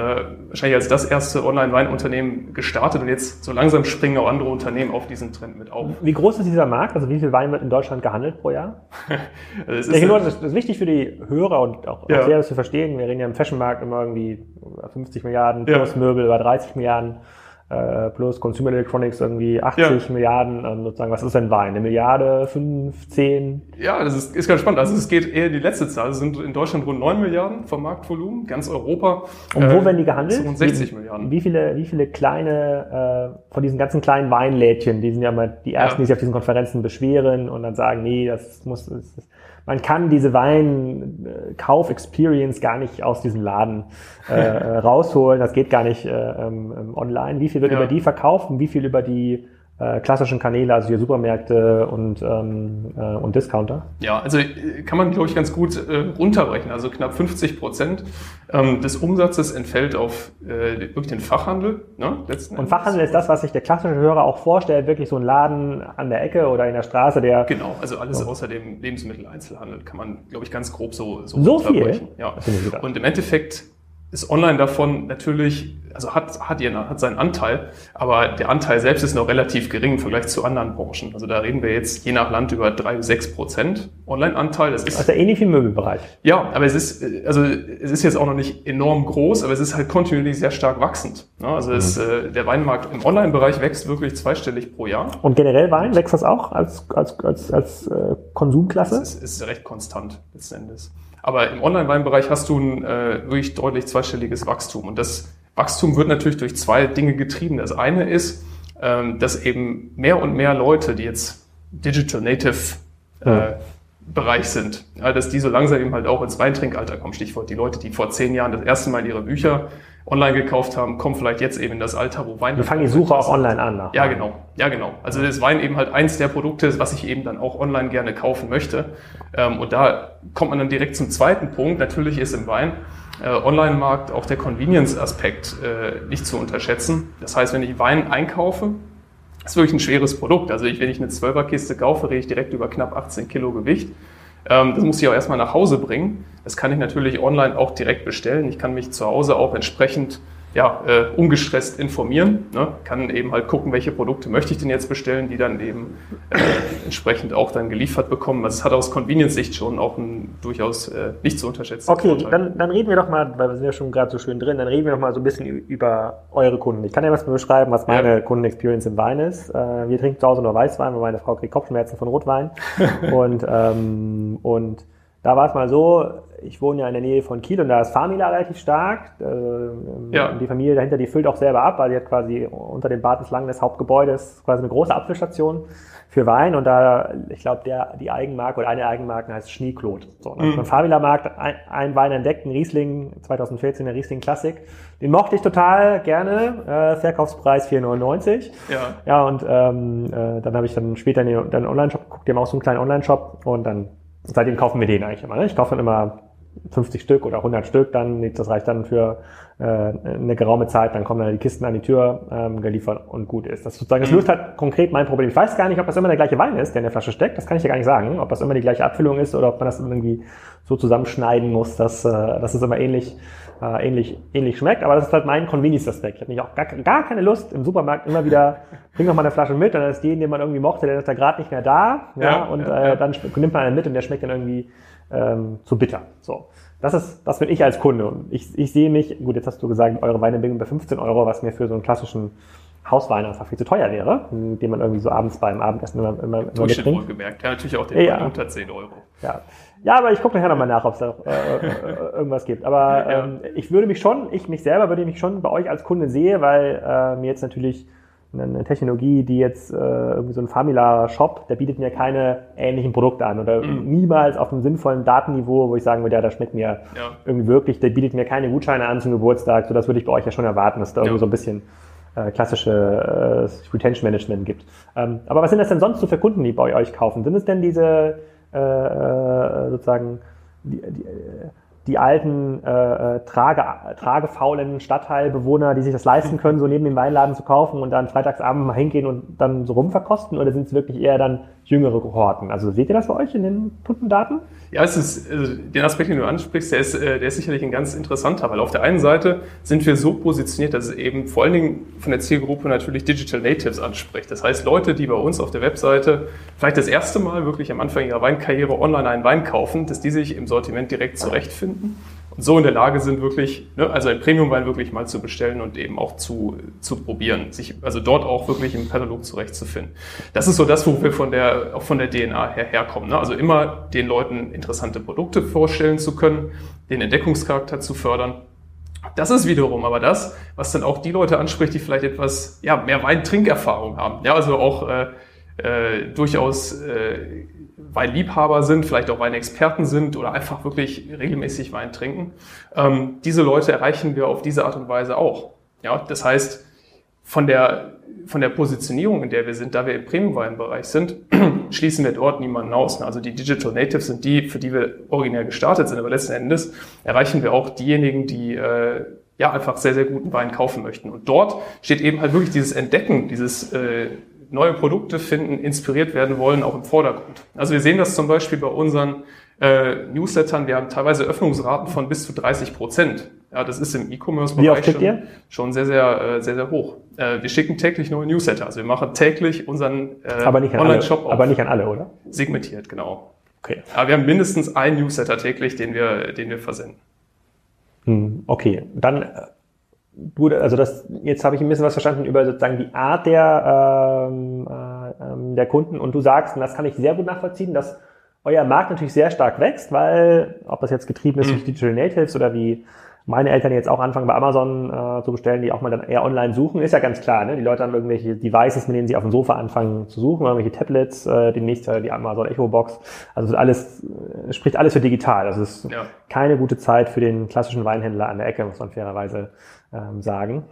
wahrscheinlich als das erste Online-Weinunternehmen gestartet und jetzt so langsam springen auch andere Unternehmen auf diesen Trend mit auf. Wie groß ist dieser Markt? Also wie viel Wein wird in Deutschland gehandelt pro Jahr? also ist, denke, das ist wichtig für die Hörer und auch ja. sehr das zu verstehen. Wir reden ja im Fashionmarkt immer irgendwie 50 Milliarden plus ja. Möbel über 30 Milliarden äh, plus Consumer Electronics irgendwie 80 ja. Milliarden, ähm, sozusagen, was ist denn Wein? Eine Milliarde, fünf, zehn? Ja, das ist, ist ganz spannend. Also es geht eher die letzte Zahl. Es sind in Deutschland rund 9 Milliarden vom Marktvolumen, ganz Europa. Und wo äh, werden die gehandelt? Rund 60 wie, Milliarden. Wie viele, wie viele kleine, äh, von diesen ganzen kleinen Weinlädchen, die sind ja mal die ersten, ja. die sich auf diesen Konferenzen beschweren und dann sagen, nee, das muss, das, das man kann diese Weinkauf-Experience gar nicht aus diesem Laden äh, rausholen. Das geht gar nicht äh, ähm, ähm, online. Wie viel wird ja. über die verkauft und wie viel über die äh, klassischen Kanäle, also hier Supermärkte und, ähm, äh, und Discounter? Ja, also äh, kann man, glaube ich, ganz gut äh, runterbrechen. Also knapp 50 Prozent ähm, des Umsatzes entfällt auf äh, wirklich den Fachhandel. Ne, letzten und Fachhandel ist das, was sich der klassische Hörer auch vorstellt, wirklich so ein Laden an der Ecke oder in der Straße, der... Genau, also alles so. außer dem Lebensmitteleinzelhandel kann man, glaube ich, ganz grob so, so, so. Viel? Ja. Und im Endeffekt ist online davon natürlich, also hat, hat, ihren, hat seinen Anteil, aber der Anteil selbst ist noch relativ gering im Vergleich zu anderen Branchen. Also da reden wir jetzt je nach Land über drei bis sechs Prozent Online-Anteil. Das ist also ähnlich wie im Möbelbereich. Ja, aber es ist, also es ist jetzt auch noch nicht enorm groß, aber es ist halt kontinuierlich sehr stark wachsend. Also es, mhm. äh, der Weinmarkt im Online-Bereich wächst wirklich zweistellig pro Jahr. Und generell Wein, wächst das auch als, als, als, als äh, Konsumklasse? Es ist, ist recht konstant letzten Endes. Aber im Online-Weinbereich hast du ein äh, wirklich deutlich zweistelliges Wachstum. Und das Wachstum wird natürlich durch zwei Dinge getrieben. Das eine ist, ähm, dass eben mehr und mehr Leute, die jetzt Digital Native äh. Bereich sind, dass die so langsam eben halt auch ins Weintrinkalter kommen. Stichwort die Leute, die vor zehn Jahren das erste Mal ihre Bücher online gekauft haben, kommen vielleicht jetzt eben in das Alter, wo Wein. Wir fangen die Suche auch online an. Nach. Ja, genau. Ja, genau. Also das Wein eben halt eins der Produkte ist, was ich eben dann auch online gerne kaufen möchte. Ähm, und da kommt man dann direkt zum zweiten Punkt. Natürlich ist im Wein äh, Online-Markt auch der Convenience-Aspekt äh, nicht zu unterschätzen. Das heißt, wenn ich Wein einkaufe, Das ist wirklich ein schweres Produkt. Also ich, wenn ich eine 12er Kiste kaufe, rede ich direkt über knapp 18 Kilo Gewicht. Ähm, das muss ich auch erstmal nach Hause bringen. Das kann ich natürlich online auch direkt bestellen. Ich kann mich zu Hause auch entsprechend ja, äh, ungestresst informieren. Ne? Kann eben halt gucken, welche Produkte möchte ich denn jetzt bestellen, die dann eben äh, entsprechend auch dann geliefert bekommen. Es hat aus Convenience-Sicht schon auch ein durchaus äh, nicht zu unterschätzen. Okay, dann, dann reden wir doch mal, weil wir sind ja schon gerade so schön drin, dann reden wir doch mal so ein bisschen über eure Kunden. Ich kann ja was beschreiben, was meine ja. Kundenexperience im Wein ist. Äh, wir trinken zu Hause nur Weißwein, weil meine Frau kriegt Kopfschmerzen von Rotwein. und, ähm, und da war es mal so, ich wohne ja in der Nähe von Kiel und da ist Famila relativ stark. Äh, ja. Die Familie dahinter, die füllt auch selber ab, weil die hat quasi unter dem Bad entlang des Hauptgebäudes quasi eine große Apfelstation für Wein und da, ich glaube, der, die Eigenmarke oder eine Eigenmarke heißt Schneeklot. So, dann mhm. Famila Markt ein, ein, Wein entdeckt, ein Riesling, 2014 der Riesling Classic. Den mochte ich total gerne, äh, Verkaufspreis 4,99. Ja. Ja, und ähm, äh, dann habe ich dann später in den, den Online-Shop geguckt, die haben auch so einen kleinen Online-Shop und dann seitdem kaufen wir den eigentlich immer. Ne? Ich kaufe dann immer 50 Stück oder 100 Stück, dann das reicht dann für äh, eine geraume Zeit, dann kommen dann die Kisten an die Tür ähm, geliefert und gut ist. Das sozusagen, das mhm. löst halt konkret mein Problem. Ich weiß gar nicht, ob das immer der gleiche Wein ist, der in der Flasche steckt. Das kann ich ja gar nicht sagen, ob das immer die gleiche Abfüllung ist oder ob man das irgendwie so zusammenschneiden muss, dass, äh, dass es immer ähnlich äh, ähnlich, ähnlich schmeckt. Aber das ist halt mein Convenience-Aspekt. Ich habe nicht auch gar, gar keine Lust im Supermarkt immer wieder, bring noch mal eine Flasche mit, dann ist den, den man irgendwie mochte, der ist da gerade nicht mehr da. Ja, ja und ja, äh, dann nimmt man einen mit und der schmeckt dann irgendwie ähm, zu bitter. So. Das ist, das bin ich als Kunde. Und ich, ich sehe mich, gut, jetzt hast du gesagt, eure Weine liegen bei 15 Euro, was mir für so einen klassischen Hauswein einfach viel zu teuer wäre, den man irgendwie so abends beim Abendessen immer, immer, immer mitbringt. gemerkt. Ja, natürlich auch den ja, unter 10 Euro. Ja, ja aber ich gucke nachher nochmal nach, ob es da äh, äh, irgendwas gibt. Aber ähm, ich würde mich schon, ich mich selber würde mich schon bei euch als Kunde sehe, weil äh, mir jetzt natürlich eine Technologie, die jetzt äh, irgendwie so ein Famila-Shop, der bietet mir keine ähnlichen Produkte an oder mhm. niemals auf einem sinnvollen Datenniveau, wo ich sagen würde, ja, das schmeckt mir ja. irgendwie wirklich, der bietet mir keine Gutscheine an zum Geburtstag, so das würde ich bei euch ja schon erwarten, dass da ja. irgendwie so ein bisschen äh, klassische äh, Retention Management gibt. Ähm, aber was sind das denn sonst so für Kunden, die bei euch kaufen? Sind es denn diese äh, äh sozusagen die, die, die alten äh, äh, trage, tragefaulen Stadtteilbewohner, die sich das leisten können, so neben dem Weinladen zu kaufen und dann freitagsabend mal hingehen und dann so rumverkosten? Oder sind es wirklich eher dann jüngere Kohorten? Also seht ihr das bei euch in den Kundendaten? Ja, es ist, also den Aspekt, den du ansprichst, der ist, äh, der ist sicherlich ein ganz interessanter, weil auf der einen Seite sind wir so positioniert, dass es eben vor allen Dingen von der Zielgruppe natürlich Digital Natives anspricht. Das heißt, Leute, die bei uns auf der Webseite vielleicht das erste Mal wirklich am Anfang ihrer Weinkarriere online einen Wein kaufen, dass die sich im Sortiment direkt zurechtfinden und so in der Lage sind, wirklich, ne, also ein Premium-Wein wirklich mal zu bestellen und eben auch zu, zu probieren, sich also dort auch wirklich im Katalog zurechtzufinden. Das ist so das, wo wir von der, auch von der DNA her herkommen. Ne? Also immer den Leuten interessante Produkte vorstellen zu können, den Entdeckungscharakter zu fördern. Das ist wiederum aber das, was dann auch die Leute anspricht, die vielleicht etwas ja, mehr Weintrinkerfahrung haben. Ja, also auch äh, äh, durchaus äh, Weinliebhaber sind, vielleicht auch Weinexperten sind oder einfach wirklich regelmäßig Wein trinken. Ähm, diese Leute erreichen wir auf diese Art und Weise auch. Ja, das heißt, von der, von der Positionierung, in der wir sind, da wir im Premium-Weinbereich sind, schließen wir dort niemanden aus. Also die Digital Natives sind die, für die wir originär gestartet sind, aber letzten Endes erreichen wir auch diejenigen, die äh, ja einfach sehr, sehr guten Wein kaufen möchten. Und dort steht eben halt wirklich dieses Entdecken, dieses äh, neue Produkte finden, inspiriert werden wollen, auch im Vordergrund. Also wir sehen das zum Beispiel bei unseren äh, Newslettern. Wir haben teilweise Öffnungsraten von bis zu 30 Prozent. Ja, das ist im E-Commerce-Bereich schon, schon sehr, sehr, äh, sehr, sehr hoch. Äh, wir schicken täglich neue Newsletter. Also wir machen täglich unseren äh, Online-Shop auf. Aber nicht an alle, oder? Segmentiert, genau. Okay. Aber wir haben mindestens einen Newsletter täglich, den wir, den wir versenden. Hm, okay, dann du, also das, jetzt habe ich ein bisschen was verstanden über sozusagen die Art der, ähm, äh, der Kunden und du sagst, und das kann ich sehr gut nachvollziehen, dass euer Markt natürlich sehr stark wächst, weil, ob das jetzt getrieben ist durch mhm. Digital Natives oder wie meine Eltern jetzt auch anfangen bei Amazon äh, zu bestellen, die auch mal dann eher online suchen, ist ja ganz klar. Ne? Die Leute haben irgendwelche Devices, mit denen sie auf dem Sofa anfangen zu suchen, irgendwelche Tablets, äh, demnächst äh, die Amazon Echo Box. Also alles äh, spricht alles für digital. Das ist ja. keine gute Zeit für den klassischen Weinhändler an der Ecke, muss man fairerweise ähm, sagen.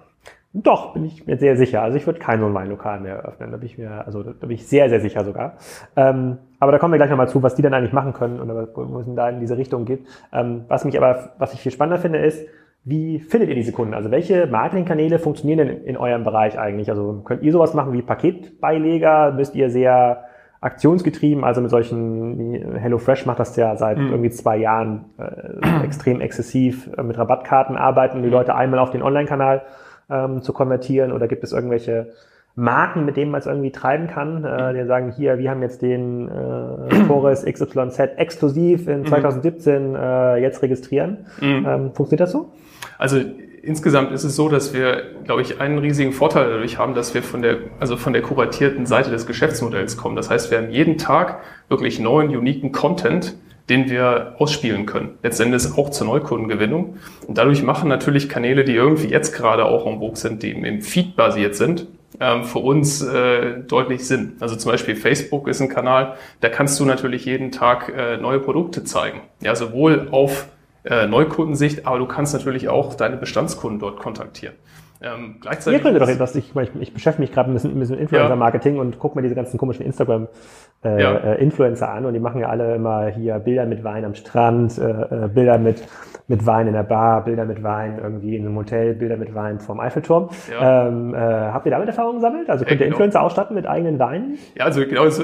Doch, bin ich mir sehr sicher. Also ich würde kein Weinlokal mehr eröffnen. Da bin ich mir, also da bin ich sehr, sehr sicher sogar. Ähm, aber da kommen wir gleich nochmal zu, was die dann eigentlich machen können und wo es da in diese Richtung geht. Ähm, was mich aber, was ich viel spannender finde, ist, wie findet ihr diese Kunden? Also welche Marketingkanäle funktionieren denn in eurem Bereich eigentlich? Also könnt ihr sowas machen wie Paketbeileger? Müsst ihr sehr aktionsgetrieben, also mit solchen, HelloFresh macht das ja seit mhm. irgendwie zwei Jahren äh, extrem exzessiv äh, mit Rabattkarten arbeiten, die Leute einmal auf den Online-Kanal ähm, zu konvertieren oder gibt es irgendwelche Marken, mit denen man es irgendwie treiben kann, äh, die sagen, hier, wir haben jetzt den äh, Forest XYZ exklusiv in 2017 mhm. äh, jetzt registrieren. Mhm. Ähm, funktioniert das so? Also insgesamt ist es so, dass wir, glaube ich, einen riesigen Vorteil dadurch haben, dass wir von der, also von der kuratierten Seite des Geschäftsmodells kommen. Das heißt, wir haben jeden Tag wirklich neuen, uniken Content, den wir ausspielen können. Letztendlich auch zur Neukundengewinnung. Und dadurch machen natürlich Kanäle, die irgendwie jetzt gerade auch en vogue sind, die im Feed basiert sind, ähm, für uns äh, deutlich Sinn. Also zum Beispiel Facebook ist ein Kanal, da kannst du natürlich jeden Tag äh, neue Produkte zeigen. Ja, sowohl auf äh, Neukundensicht, aber du kannst natürlich auch deine Bestandskunden dort kontaktieren. Ähm, gleichzeitig Ihr könntet doch etwas, ich, ich, ich beschäftige mich gerade ein bisschen, bisschen Influencer-Marketing ja. und gucke mir diese ganzen komischen Instagram-Influencer äh, ja. an und die machen ja alle immer hier Bilder mit Wein am Strand, äh, äh, Bilder mit, mit Wein in der Bar, Bilder mit Wein irgendwie in einem Hotel, Bilder mit Wein vom Eiffelturm. Ja. Ähm, äh, habt ihr damit Erfahrungen gesammelt? Also könnt ihr genau. Influencer ausstatten mit eigenen Weinen? Ja, also genau, also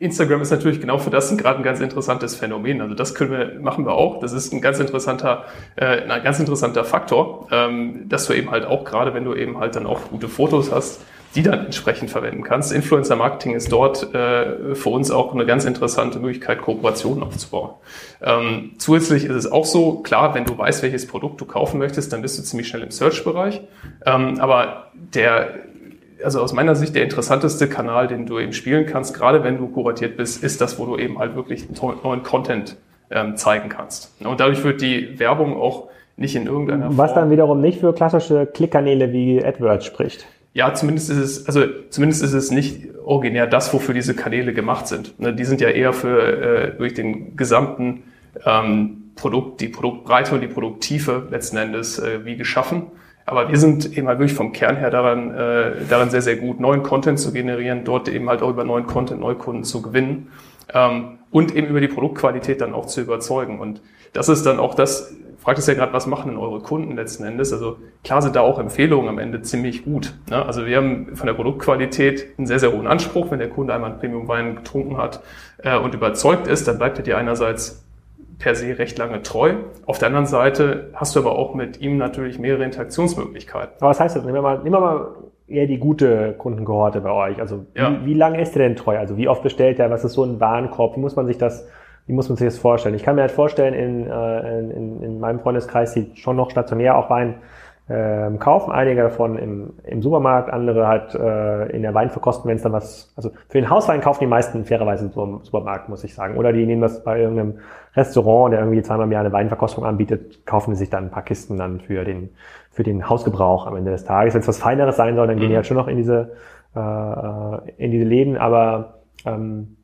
Instagram ist natürlich genau für das gerade ein ganz interessantes Phänomen. Also das können wir, machen wir auch. Das ist ein ganz interessanter, äh, ein ganz interessanter Faktor, ähm, dass du eben halt auch gerade, wenn du eben halt dann auch gute Fotos hast, die dann entsprechend verwenden kannst. Influencer Marketing ist dort äh, für uns auch eine ganz interessante Möglichkeit, Kooperationen aufzubauen. Ähm, zusätzlich ist es auch so, klar, wenn du weißt, welches Produkt du kaufen möchtest, dann bist du ziemlich schnell im Search-Bereich. Ähm, aber der also aus meiner Sicht der interessanteste Kanal, den du eben spielen kannst, gerade wenn du kuratiert bist, ist das, wo du eben halt wirklich neuen Content ähm, zeigen kannst. Und dadurch wird die Werbung auch nicht in irgendeiner Form. Was dann wiederum nicht für klassische Klickkanäle wie AdWords spricht. Ja, zumindest ist es, also zumindest ist es nicht originär das, wofür diese Kanäle gemacht sind. Ne, die sind ja eher für äh, durch den gesamten ähm, Produkt, die Produktbreite und die Produkttiefe letzten Endes äh, wie geschaffen. Aber wir sind eben halt wirklich vom Kern her daran, äh, daran sehr, sehr gut, neuen Content zu generieren, dort eben halt auch über neuen Content Neukunden zu gewinnen ähm, und eben über die Produktqualität dann auch zu überzeugen. Und das ist dann auch das, fragt es ja gerade, was machen denn eure Kunden letzten Endes? Also klar sind da auch Empfehlungen am Ende ziemlich gut. Ne? Also wir haben von der Produktqualität einen sehr, sehr hohen Anspruch. Wenn der Kunde einmal einen Premium-Wein getrunken hat äh, und überzeugt ist, dann bleibt er dir einerseits per se recht lange treu. Auf der anderen Seite hast du aber auch mit ihm natürlich mehrere Interaktionsmöglichkeiten. Aber was heißt das? Nehmen wir mal, nehmen wir mal eher die gute Kundenkohorte bei euch. Also ja. wie, wie lange ist er denn treu? Also wie oft bestellt er? Was ist so ein Warenkorb? Wie muss man sich das, wie muss man sich das vorstellen? Ich kann mir halt vorstellen, in, äh, in, in meinem Freundeskreis, die schon noch stationär auch Wein ähm, kaufen, einige davon im, im Supermarkt, andere halt äh, in der Weinverkostung, wenn es dann was, also für den Hauswein kaufen die meisten fairerweise im Supermarkt, muss ich sagen. Oder die nehmen das bei irgendeinem Restaurant, der irgendwie zweimal im Jahr eine Weinverkostung anbietet, kaufen sie sich dann ein paar Kisten dann für den, für den Hausgebrauch am Ende des Tages. Wenn es was Feineres sein soll, dann gehen die mhm. halt schon noch in diese, äh, äh, in diese Läden, aber ähm,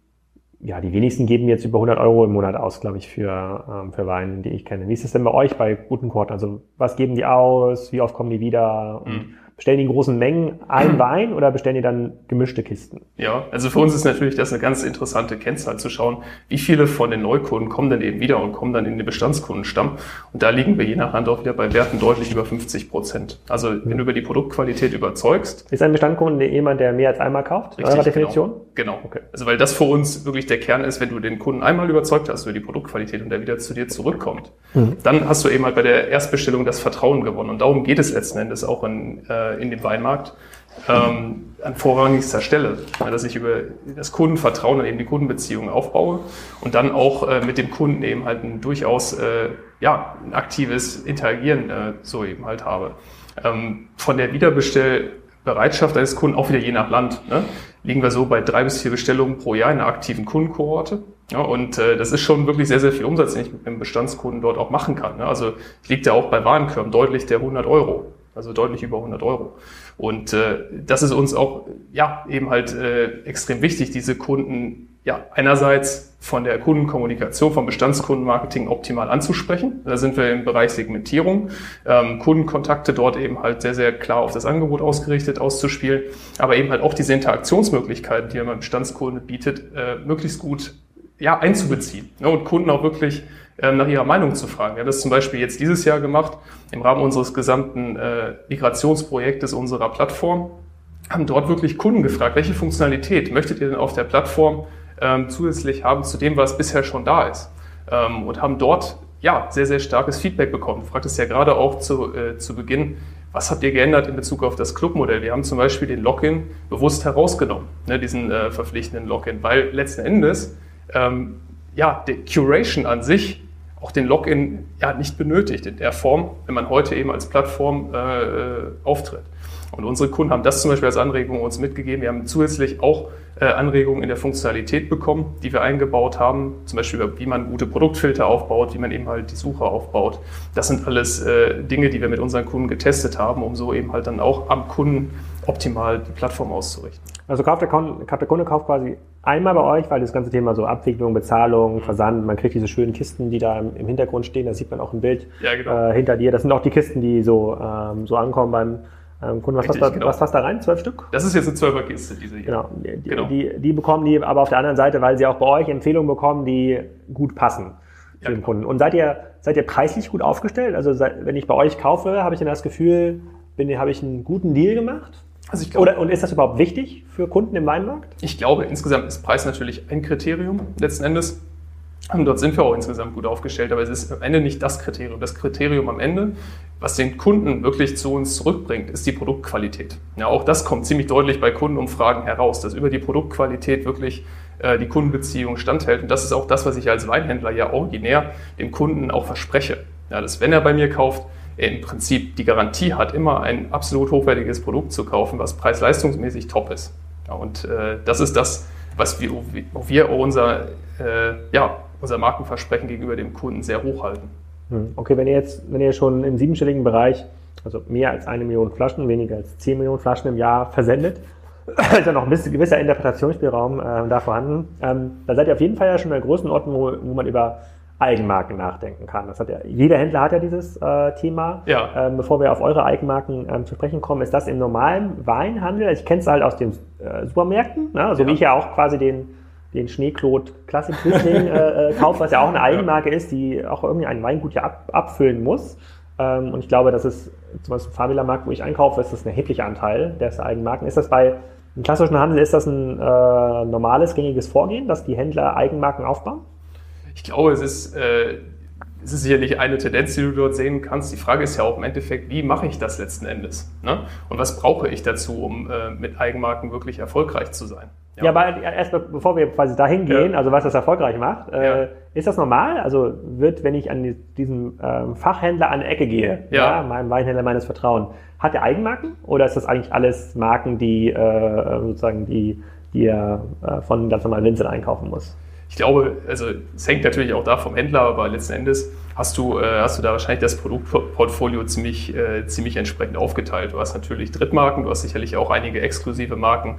ja, die wenigsten geben jetzt über 100 Euro im Monat aus, glaube ich, für, ähm, für Weine, die ich kenne. Wie ist es denn bei euch bei guten Quarten? Also was geben die aus? Wie oft kommen die wieder? Und mhm. Bestellen die in großen Mengen ein Wein oder bestellen die dann gemischte Kisten? Ja, also für uns ist natürlich das eine ganz interessante Kennzahl zu schauen, wie viele von den Neukunden kommen dann eben wieder und kommen dann in den Bestandskundenstamm. Und da liegen wir je nach Hand auch wieder bei Werten deutlich über 50 Prozent. Also mhm. wenn du über die Produktqualität überzeugst. Ist ein Bestandskunde jemand, der mehr als einmal kauft? Richtig, eurer Definition? Genau. genau. Okay. Also weil das für uns wirklich der Kern ist, wenn du den Kunden einmal überzeugt hast über die Produktqualität und der wieder zu dir zurückkommt, mhm. dann hast du eben halt bei der Erstbestellung das Vertrauen gewonnen. Und darum geht es letzten Endes auch in, äh, äh, in dem Weinmarkt ähm, an vorrangigster Stelle, dass ich über das Kundenvertrauen und eben die Kundenbeziehungen aufbaue und dann auch äh, mit dem Kunden eben halt ein durchaus äh, ja, ein aktives Interagieren äh, so eben halt habe. Ähm, von der Wiederbestellbereitschaft eines Kunden, auch wieder je nach Land, ne, liegen wir so bei drei bis vier Bestellungen pro Jahr in einer aktiven Kundenkohorte. Ja, und äh, das ist schon wirklich sehr, sehr viel Umsatz, den ich mit einem Bestandskunden dort auch machen kann. Ne? Also liegt ja auch bei Warenkörben deutlich der 100 Euro also deutlich über 100 Euro. Und äh, das ist uns auch ja eben halt äh, extrem wichtig, diese Kunden ja einerseits von der Kundenkommunikation, vom Bestandskundenmarketing optimal anzusprechen. Da sind wir im Bereich Segmentierung, ähm, Kundenkontakte dort eben halt sehr, sehr klar auf das Angebot ausgerichtet auszuspielen, aber eben halt auch diese Interaktionsmöglichkeiten, die man Bestandskunde bietet, äh, möglichst gut ja, einzubeziehen ne, und Kunden auch wirklich nach ihrer Meinung zu fragen. Wir haben das zum Beispiel jetzt dieses Jahr gemacht im Rahmen unseres gesamten äh, Migrationsprojektes unserer Plattform, haben dort wirklich Kunden gefragt, welche Funktionalität möchtet ihr denn auf der Plattform ähm, zusätzlich haben zu dem, was bisher schon da ist? Ähm, und haben dort ja sehr, sehr starkes Feedback bekommen. Du fragtest ja gerade auch zu, äh, zu Beginn, was habt ihr geändert in Bezug auf das Clubmodell? Wir haben zum Beispiel den Login bewusst herausgenommen, ne, diesen äh, verpflichtenden Login, weil letzten Endes ähm, ja, die Curation an sich auch den Login ja nicht benötigt in der Form, wenn man heute eben als Plattform äh, auftritt. Und unsere Kunden haben das zum Beispiel als Anregung uns mitgegeben. Wir haben zusätzlich auch äh, Anregungen in der Funktionalität bekommen, die wir eingebaut haben. Zum Beispiel, wie man gute Produktfilter aufbaut, wie man eben halt die Suche aufbaut. Das sind alles äh, Dinge, die wir mit unseren Kunden getestet haben, um so eben halt dann auch am Kunden optimal die Plattform auszurichten. Also kauft der, Kunde, der Kunde kauft quasi einmal bei euch, weil das ganze Thema so Abwicklung, Bezahlung, Versand, man kriegt diese schönen Kisten, die da im, Hintergrund stehen, da sieht man auch ein Bild ja, genau. äh, hinter dir. Das sind auch die Kisten, die so, ähm, so ankommen beim ähm, Kunden, was, Richtig, passt da, genau. was passt da rein? Zwölf Stück? Das ist jetzt eine Zwölferkiste, diese hier. Genau. Die, genau. Die, die, bekommen die aber auf der anderen Seite, weil sie auch bei euch Empfehlungen bekommen, die gut passen für ja, den Kunden. Und seid ihr, seid ihr preislich gut aufgestellt? Also seid, wenn ich bei euch kaufe, habe ich dann das Gefühl, bin, habe ich einen guten Deal gemacht? Also ich glaube, Oder, und ist das überhaupt wichtig für Kunden im Weinmarkt? Ich glaube, insgesamt ist Preis natürlich ein Kriterium letzten Endes. Und dort sind wir auch insgesamt gut aufgestellt, aber es ist am Ende nicht das Kriterium. Das Kriterium am Ende, was den Kunden wirklich zu uns zurückbringt, ist die Produktqualität. Ja, auch das kommt ziemlich deutlich bei Kundenumfragen heraus, dass über die Produktqualität wirklich äh, die Kundenbeziehung standhält. Und das ist auch das, was ich als Weinhändler ja originär dem Kunden auch verspreche. Ja, dass wenn er bei mir kauft, er im Prinzip die Garantie hat, immer ein absolut hochwertiges Produkt zu kaufen, was preis-leistungsmäßig top ist. Ja, und äh, das ist das, was wir, wir unser, äh, ja, unser Markenversprechen gegenüber dem Kunden sehr hoch halten. Okay, wenn ihr jetzt, wenn ihr schon im siebenstelligen Bereich, also mehr als eine Million Flaschen, weniger als zehn Millionen Flaschen im Jahr versendet, ist ja noch ein bisschen gewisser Interpretationsspielraum äh, da vorhanden. Ähm, da seid ihr auf jeden Fall ja schon in der Größenordnung, wo, wo man über Eigenmarken nachdenken kann. Das hat ja, jeder Händler hat ja dieses äh, Thema. Ja. Ähm, bevor wir auf eure Eigenmarken ähm, zu sprechen kommen, ist das im normalen Weinhandel, ich kenne es halt aus den äh, Supermärkten, ne? so ja. wie ich ja auch quasi den den Schneeklot Classic Riesling äh, äh, kauft, was ja auch eine Eigenmarke ist, die auch irgendwie ein Weingut ja ab, abfüllen muss. Ähm, und ich glaube, das ist zum Beispiel im Markt, wo ich einkaufe, ist das ein erheblicher Anteil des Eigenmarken. Ist das bei im klassischen Handel, ist das ein äh, normales, gängiges Vorgehen, dass die Händler Eigenmarken aufbauen? Ich glaube, es ist, äh, es ist sicherlich eine Tendenz, die du dort sehen kannst. Die Frage ist ja auch im Endeffekt, wie mache ich das letzten Endes? Ne? Und was brauche ich dazu, um äh, mit Eigenmarken wirklich erfolgreich zu sein? Ja, ja aber erst bevor wir quasi dahin gehen, ja. also was das erfolgreich macht, äh, ja. ist das normal? Also wird, wenn ich an diesem ähm, Fachhändler an die Ecke gehe, ja. meinem Weinhändler meines Vertrauens, hat er Eigenmarken oder ist das eigentlich alles Marken, die äh, sozusagen die, die er äh, von ganz normalen Winzern einkaufen muss? Ich glaube, also es hängt natürlich auch da vom Händler, aber letzten Endes hast du, äh, hast du da wahrscheinlich das Produktportfolio ziemlich, äh, ziemlich entsprechend aufgeteilt. Du hast natürlich Drittmarken, du hast sicherlich auch einige exklusive Marken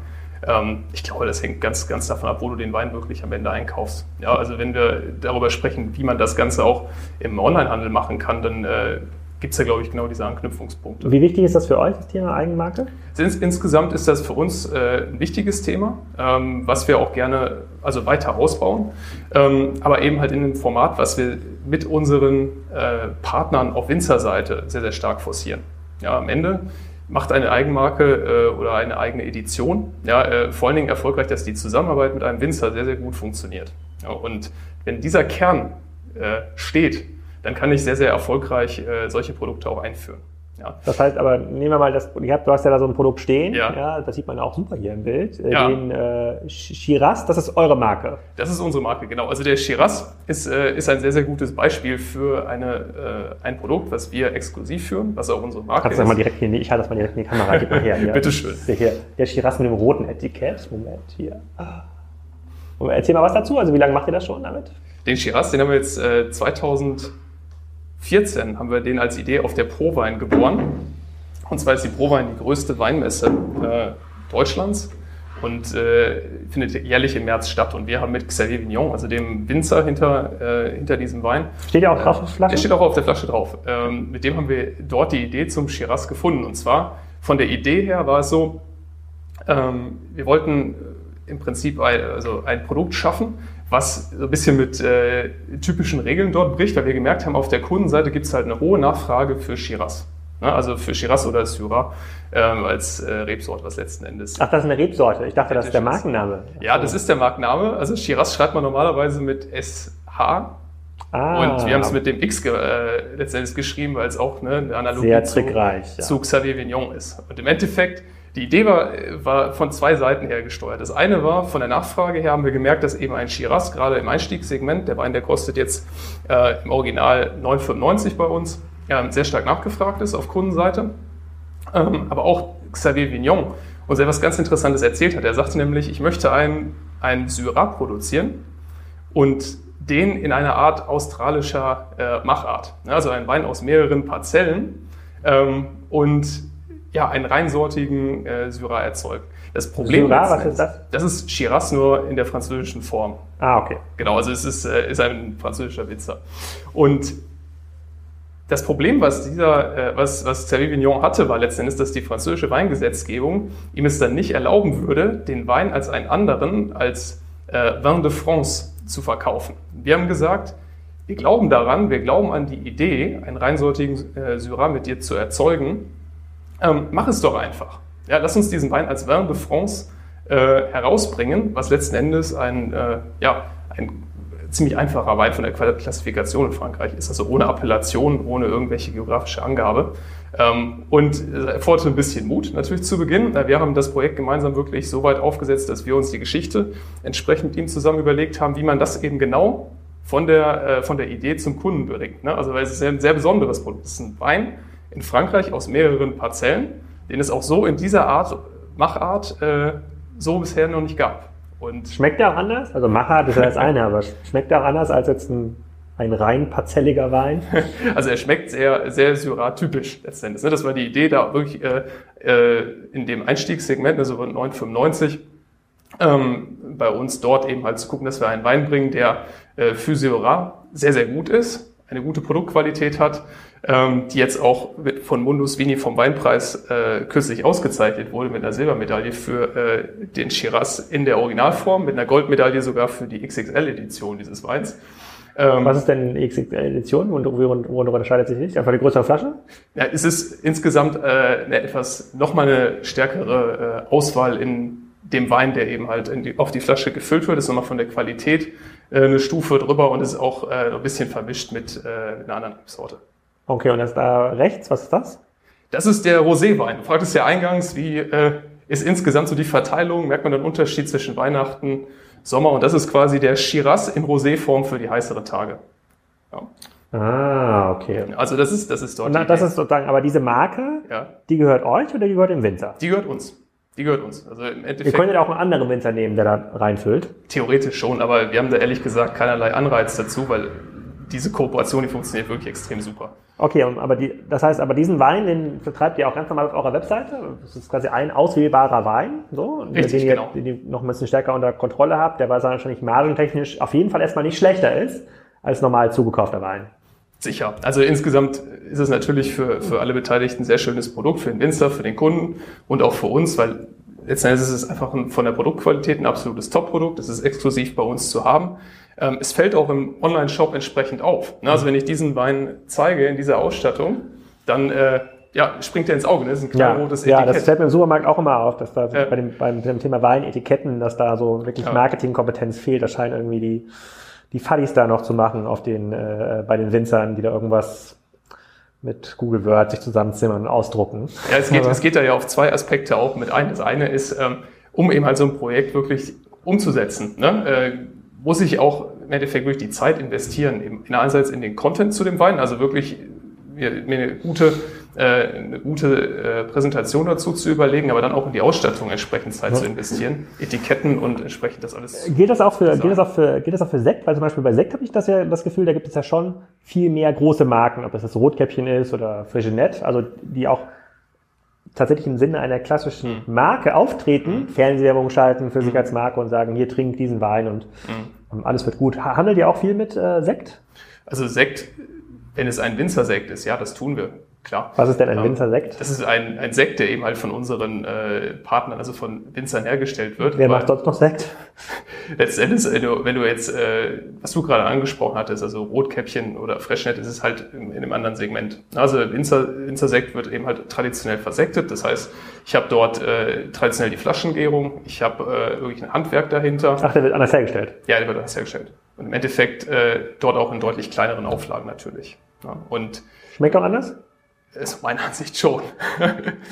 ich glaube, das hängt ganz, ganz davon ab, wo du den Wein wirklich am Ende einkaufst. Ja, also wenn wir darüber sprechen, wie man das Ganze auch im Onlinehandel machen kann, dann äh, gibt es ja, glaube ich, genau diese Anknüpfungspunkte. Wie wichtig ist das für euch, das Thema Eigenmarke? Ins, insgesamt ist das für uns äh, ein wichtiges Thema, ähm, was wir auch gerne also weiter ausbauen, ähm, aber eben halt in einem Format, was wir mit unseren äh, Partnern auf Winzerseite sehr, sehr stark forcieren. Ja, am Ende macht eine Eigenmarke äh, oder eine eigene Edition. Ja, äh, vor allen Dingen erfolgreich, dass die Zusammenarbeit mit einem Winzer sehr, sehr gut funktioniert. Ja, und wenn dieser Kern äh, steht, dann kann ich sehr, sehr erfolgreich äh, solche Produkte auch einführen. Ja. Das heißt aber, nehmen wir mal das, du hast ja da so ein Produkt stehen, ja. ja das sieht man auch super hier im Bild, äh, ja. den äh, Shiraz, das ist eure Marke. Das ist unsere Marke, genau. Also der Shiraz ist, äh, ist ein sehr, sehr gutes Beispiel für eine, äh, ein Produkt, was wir exklusiv führen, was auch unsere Marke Kannst ist. Du mal direkt hier, ich halte das mal direkt in die Kamera, gib mal her. Hier. Bitte schön. Hier, der Shiraz mit dem roten Etikett, Moment, hier. Erzähl mal was dazu, also wie lange macht ihr das schon damit? Den Shiraz, den haben wir jetzt äh, 2000 2014 haben wir den als Idee auf der ProWein geboren. Und zwar ist die ProWein die größte Weinmesse äh, Deutschlands und äh, findet jährlich im März statt. Und wir haben mit Xavier Vignon, also dem Winzer hinter, äh, hinter diesem Wein. Steht ja auch drauf auf der Flasche? Der steht auch auf der Flasche drauf. Ähm, mit dem haben wir dort die Idee zum Shiraz gefunden. Und zwar von der Idee her war es so, ähm, wir wollten im Prinzip ein, also ein Produkt schaffen, was so ein bisschen mit äh, typischen Regeln dort bricht, weil wir gemerkt haben, auf der Kundenseite gibt es halt eine hohe Nachfrage für Shiraz. Ne? Also für Shiraz oder Syrah ähm, als äh, Rebsorte, was letzten Endes. Ach, das ist eine Rebsorte. Ich dachte, das ist der Markenname. Ja, das ist der Markenname. Also Shiraz schreibt man normalerweise mit SH. Ah, und wir haben es mit dem X ge äh, letztendlich geschrieben, weil es auch ne, eine Analogie zu, ja. zu Xavier Vignon ist. Und im Endeffekt, die Idee war, war von zwei Seiten her gesteuert. Das eine war, von der Nachfrage her haben wir gemerkt, dass eben ein Shiraz, gerade im Einstiegssegment, der Wein, der kostet jetzt äh, im Original 9,95 bei uns, ja, sehr stark nachgefragt ist auf Kundenseite. Ähm, aber auch Xavier Vignon uns etwas ganz Interessantes erzählt hat. Er sagte nämlich, ich möchte einen, einen Syrah produzieren und den in einer Art australischer äh, Machart. Also ein Wein aus mehreren Parzellen ähm, und ja, einen reinsortigen äh, Syrah erzeugt. Das Problem Syrah, was ist das? Das ist Shiraz nur in der französischen Form. Ah, okay. Genau, also es ist, äh, ist ein französischer Witzer. Und das Problem, was dieser, äh, was, was Xavier Vignon hatte, war letztendlich, dass die französische Weingesetzgebung ihm es dann nicht erlauben würde, den Wein als einen anderen, als äh, Vin de France zu verkaufen. Wir haben gesagt, wir glauben daran, wir glauben an die Idee, einen reinsortigen äh, Syrah mit dir zu erzeugen. Ähm, mach es doch einfach. Ja, lass uns diesen Wein als Vin de France äh, herausbringen, was letzten Endes ein, äh, ja, ein ziemlich einfacher Wein von der Klassifikation in Frankreich ist, also ohne Appellation, ohne irgendwelche geografische Angabe. Ähm, und erforderte ein bisschen Mut natürlich zu Beginn. Wir haben das Projekt gemeinsam wirklich so weit aufgesetzt, dass wir uns die Geschichte entsprechend mit ihm zusammen überlegt haben, wie man das eben genau von der, äh, von der Idee zum Kunden bringt. Ne? Also weil es ist ein sehr besonderes Produkt. Es ist ein Wein in Frankreich aus mehreren Parzellen, den es auch so in dieser Art, Machart äh, so bisher noch nicht gab. Und schmeckt der auch anders? Also Machart ist ja das eine, aber schmeckt der auch anders als jetzt ein, ein rein parzelliger Wein? Also er schmeckt sehr, sehr Syrah-typisch letztendlich. Ne? Das war die Idee, da wirklich äh, äh in dem Einstiegssegment, also 995, ähm, bei uns dort eben halt zu gucken, dass wir einen Wein bringen, der äh, für Syrah sehr, sehr gut ist, eine gute Produktqualität hat, ähm, die jetzt auch von Mundus Vini vom Weinpreis äh, kürzlich ausgezeichnet wurde mit einer Silbermedaille für äh, den Shiraz in der Originalform, mit einer Goldmedaille sogar für die XXL-Edition dieses Weins. Ähm, Was ist denn die XXL-Edition? Worin unterscheidet sich nicht? Einfach die größere Flasche? Ja, es ist insgesamt äh, eine etwas, nochmal eine stärkere äh, Auswahl in dem Wein, der eben halt die, auf die Flasche gefüllt wird. Ist nochmal von der Qualität äh, eine Stufe drüber und ist auch äh, ein bisschen vermischt mit, äh, mit einer anderen Sorte. Okay, und das da rechts, was ist das? Das ist der Roséwein. Du fragtest ja eingangs, wie äh, ist insgesamt so die Verteilung? Merkt man den Unterschied zwischen Weihnachten, Sommer? Und das ist quasi der Shiraz in Roséform für die heißeren Tage. Ja. Ah, okay. Also das ist, das ist dort. Na, das ist sozusagen, aber diese Marke, ja. die gehört euch oder die gehört dem Winzer? Die gehört uns. Die gehört uns. Also im Endeffekt. Ihr könntet auch einen anderen Winzer nehmen, der da reinfüllt. Theoretisch schon, aber wir haben da ehrlich gesagt keinerlei Anreiz dazu, weil diese Kooperation, die funktioniert wirklich extrem super. Okay, aber die, das heißt, aber diesen Wein, den vertreibt ihr auch ganz normal auf eurer Webseite. Das ist quasi ein auswählbarer Wein, so, Richtig, den, ihr, genau. den ihr noch ein bisschen stärker unter Kontrolle habt, der wahrscheinlich margentechnisch auf jeden Fall erstmal nicht schlechter ist als normal zugekaufter Wein. Sicher. Also insgesamt ist es natürlich für, für alle Beteiligten ein sehr schönes Produkt, für den Winzer, für den Kunden und auch für uns, weil letztendlich ist es einfach ein, von der Produktqualität ein absolutes Top-Produkt. Es ist exklusiv bei uns zu haben. Ähm, es fällt auch im Online-Shop entsprechend auf. Ne? Also wenn ich diesen Wein zeige in dieser Ausstattung, dann äh, ja, springt er ins Auge. Ne? Das ist ein knallrotes ja, Etikett. Ja, das fällt mir im Supermarkt auch immer auf, dass da ja. bei, dem, beim, dem Thema Weinetiketten, dass da so wirklich ja. Marketingkompetenz fehlt. Das scheint irgendwie die, die Fadis da noch zu machen auf den, äh, bei den Winzern, die da irgendwas mit Google Word sich zusammenzimmern und ausdrucken. Ja, es geht, es geht da ja auf zwei Aspekte auch mit ein. Das eine ist, ähm, um eben halt so ein Projekt wirklich umzusetzen. Ne? Äh, muss ich auch im Endeffekt wirklich die Zeit investieren, einerseits in den Content zu dem Wein, also wirklich mir, eine gute, äh, eine gute äh, Präsentation dazu zu überlegen, aber dann auch in die Ausstattung entsprechend Zeit ja. zu investieren, Etiketten und entsprechend das alles. Geht das auch für, geht das auch für, geht das auch für Sekt? Weil zum Beispiel bei Sekt habe ich das ja das Gefühl, da gibt es ja schon viel mehr große Marken, ob das das Rotkäppchen ist oder Frigenet, also die auch tatsächlich im Sinne einer klassischen mhm. Marke auftreten, mhm. Fernsehwerbung schalten für sich mhm. als Marke und sagen, hier trink diesen Wein und. Alles wird gut. Handelt ihr auch viel mit äh, Sekt? Also Sekt, wenn es ein Winzersekt ist, ja, das tun wir. Klar. Was ist denn ein ähm, Winzersekt? Das ist ein, ein Sekt, der eben halt von unseren äh, Partnern, also von Winzern hergestellt wird. Wer macht sonst noch Sekt? Letztendlich, wenn du, wenn du jetzt, äh, was du gerade angesprochen hattest, also Rotkäppchen oder Freshnet, ist es halt in, in einem anderen Segment. Also Winzer, Winzersekt wird eben halt traditionell versektet. Das heißt, ich habe dort äh, traditionell die Flaschengärung, ich habe äh, wirklich ein Handwerk dahinter. Ach, der wird anders hergestellt? Ja, der wird anders hergestellt. Und im Endeffekt äh, dort auch in deutlich kleineren Auflagen natürlich. Ja, und Schmeckt auch anders? Ist meiner Ansicht schon.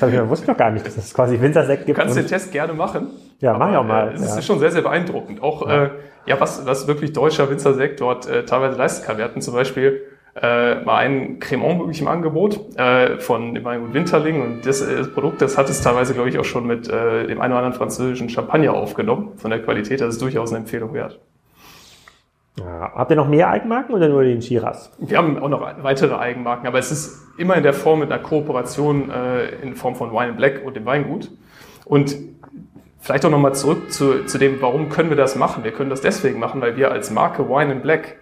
Das ich, wusste ich noch gar nicht, dass es quasi Wintersekt gibt. Du kannst den Test gerne machen. Ja, mach ich auch mal. Es ja. ist schon sehr, sehr beeindruckend. Auch, ja, äh, ja was, was wirklich deutscher Winzersekt dort äh, teilweise leisten kann. Wir hatten zum Beispiel äh, mal einen Cremant wirklich im Angebot äh, von dem Weingut Winterling und das, äh, das Produkt, das hat es teilweise, glaube ich, auch schon mit äh, dem einen oder anderen französischen Champagner aufgenommen. Von der Qualität, das ist durchaus eine Empfehlung wert. Ja, habt ihr noch mehr Eigenmarken oder nur den Shiraz? Wir haben auch noch weitere Eigenmarken, aber es ist immer in der Form mit einer Kooperation äh, in Form von Wine Black und dem Weingut. Und vielleicht auch nochmal zurück zu, zu dem, warum können wir das machen? Wir können das deswegen machen, weil wir als Marke Wine Black